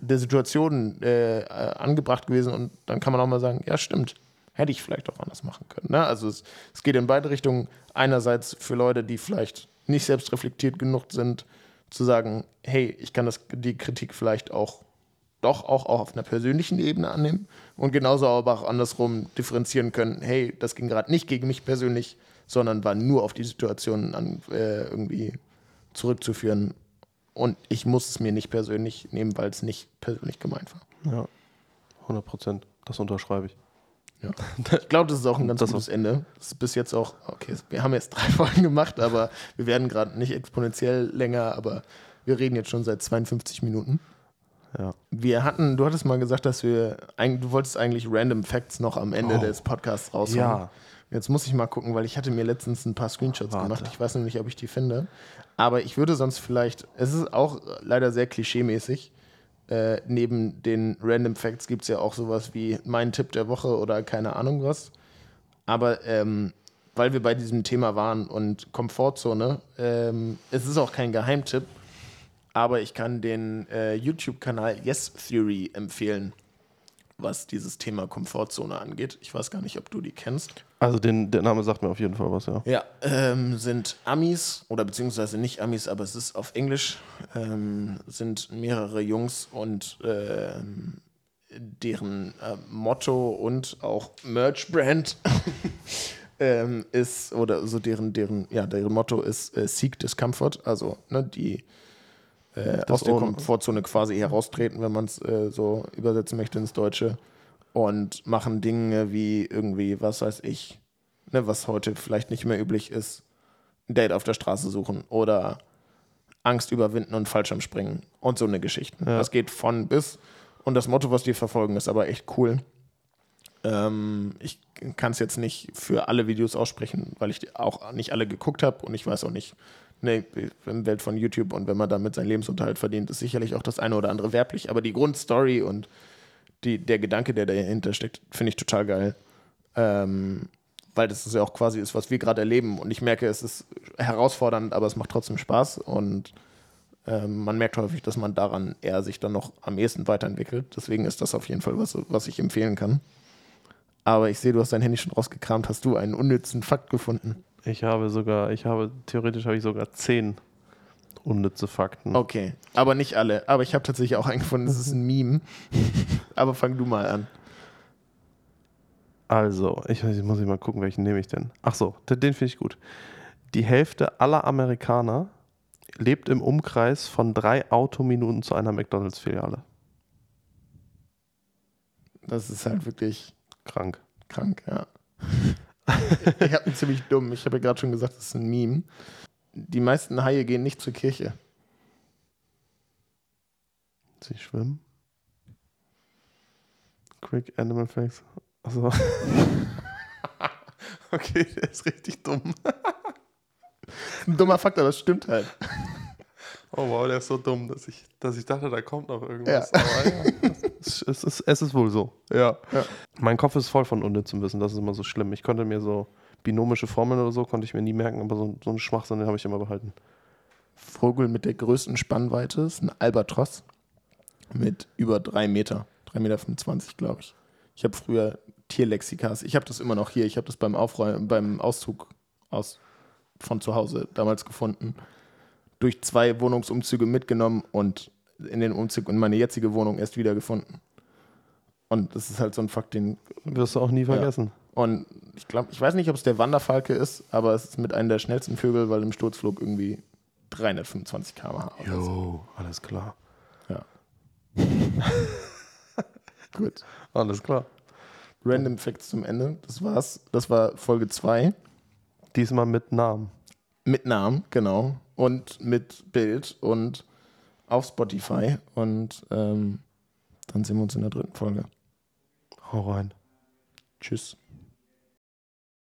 A: der Situation äh, angebracht gewesen und dann kann man auch mal sagen, ja stimmt, hätte ich vielleicht auch anders machen können. Ne? Also es, es geht in beide Richtungen. Einerseits für Leute, die vielleicht nicht selbst reflektiert genug sind, zu sagen, hey, ich kann das, die Kritik vielleicht auch doch auch, auch auf einer persönlichen Ebene annehmen und genauso aber auch andersrum differenzieren können, hey, das ging gerade nicht gegen mich persönlich, sondern war nur auf die Situation an, äh, irgendwie zurückzuführen. Und ich muss es mir nicht persönlich nehmen, weil es nicht persönlich gemeint war.
B: Ja, 100 Prozent. Das unterschreibe ich.
A: Ja. Ich glaube, das ist auch ein ganz
B: Das
A: gutes Ende. Das ist bis jetzt auch, okay, wir haben jetzt drei Folgen gemacht, aber wir werden gerade nicht exponentiell länger, aber wir reden jetzt schon seit 52 Minuten.
B: Ja.
A: Wir hatten, du hattest mal gesagt, dass wir, du wolltest eigentlich Random Facts noch am Ende
B: Oh.
A: des Podcasts raushauen.
B: Ja.
A: Jetzt muss ich mal gucken, weil ich hatte mir letztens ein paar Screenshots
B: Warte.
A: gemacht. Ich weiß noch nicht, ob ich die finde. Aber ich würde sonst vielleicht, es ist auch leider sehr klischeemäßig. Äh, neben den Random Facts gibt es ja auch sowas wie mein Tipp der Woche oder keine Ahnung was. Aber ähm, weil wir bei diesem Thema waren und Komfortzone, ähm, es ist auch kein Geheimtipp, aber ich kann den äh, YouTube-Kanal Yes Theory empfehlen, was dieses Thema Komfortzone angeht. Ich weiß gar nicht, ob du die kennst.
B: Also den, der Name sagt mir auf jeden Fall was, ja.
A: Ja, ähm, sind Amis oder beziehungsweise nicht Amis, aber es ist auf Englisch, ähm, sind mehrere Jungs und ähm, deren äh, Motto und auch Merch-Brand ähm, ist, oder so deren, deren, ja, deren Motto ist äh, Seek Discomfort, also ne, die äh, aus der Komfortzone quasi heraustreten, wenn man es äh, so übersetzen möchte ins Deutsche und machen Dinge wie irgendwie, was weiß ich, ne, was heute vielleicht nicht mehr üblich ist, ein Date auf der Straße suchen oder Angst überwinden und Fallschirmspringen und so eine Geschichte.
B: Ja.
A: Das geht von bis. Und das Motto, was die verfolgen, ist aber echt cool. Ähm, ich kann es jetzt nicht für alle Videos aussprechen, weil ich auch nicht alle geguckt habe und ich weiß auch nicht, ne, der Welt von YouTube und wenn man damit seinen Lebensunterhalt verdient, ist sicherlich auch das eine oder andere werblich. Aber die Grundstory und die, der Gedanke, der dahinter steckt, finde ich total geil. Ähm, weil das ist ja auch quasi ist, was wir gerade erleben. Und ich merke, es ist herausfordernd, aber es macht trotzdem Spaß. Und ähm, man merkt häufig, dass man daran eher sich dann noch am ehesten weiterentwickelt. Deswegen ist das auf jeden Fall was, was ich empfehlen kann. Aber ich sehe, du hast dein Handy schon rausgekramt. Hast du einen unnützen Fakt gefunden?
B: Ich habe sogar, ich habe, theoretisch habe ich sogar zehn unnütze Fakten.
A: Okay, aber nicht alle. Aber ich habe tatsächlich auch einen gefunden. Das ist ein Meme. aber fang du mal an.
B: Also, ich ich muss ich mal gucken, welchen nehme ich denn. Ach so, den, den finde ich gut. Die Hälfte aller Amerikaner lebt im Umkreis von drei Autominuten zu einer McDonalds-Filiale.
A: Das ist halt wirklich
B: Krank.
A: krank, ja. ich einen ziemlich dumm. Ich habe ja gerade schon gesagt, das ist ein Meme. Die meisten Haie gehen nicht zur Kirche.
B: sie schwimmen? Quick Animal Facts. Also. okay, der ist richtig dumm.
A: Ein dummer Fakt, aber das stimmt halt.
B: Oh wow, der ist so dumm, dass ich, dass ich dachte, da kommt noch irgendwas. Ja. Aber ja, es, ist, es ist wohl so. Ja. ja. Mein Kopf ist voll von unnützem Wissen, das ist immer so schlimm. Ich konnte mir so binomische Formeln oder so, konnte ich mir nie merken, aber so, so einen Schwachsinn, den habe ich immer behalten.
A: Vogel mit der größten Spannweite ist ein Albatros mit über drei Meter. 3,25 Meter, glaube ich. Ich habe früher Tierlexikas. Ich habe das immer noch hier. Ich habe das beim Aufräumen, beim Auszug aus, von zu Hause damals gefunden. Durch zwei Wohnungsumzüge mitgenommen und in den Umzug in meine jetzige Wohnung erst wieder gefunden. Und das ist halt so ein Fakt, den.
B: Wirst du auch nie vergessen.
A: Ja. Und ich glaube, ich weiß nicht, ob es der Wanderfalke ist, aber es ist mit einem der schnellsten Vögel, weil im Sturzflug irgendwie 325 km/h.
B: Jo, so. alles klar.
A: Ja. Gut.
B: Alles klar.
A: Random Facts zum Ende. Das war's. Das war Folge 2.
B: Diesmal mit Namen.
A: Mit Namen, genau. Und mit Bild und auf Spotify. Und ähm, dann sehen wir uns in der dritten Folge.
B: Hau rein.
A: Tschüss.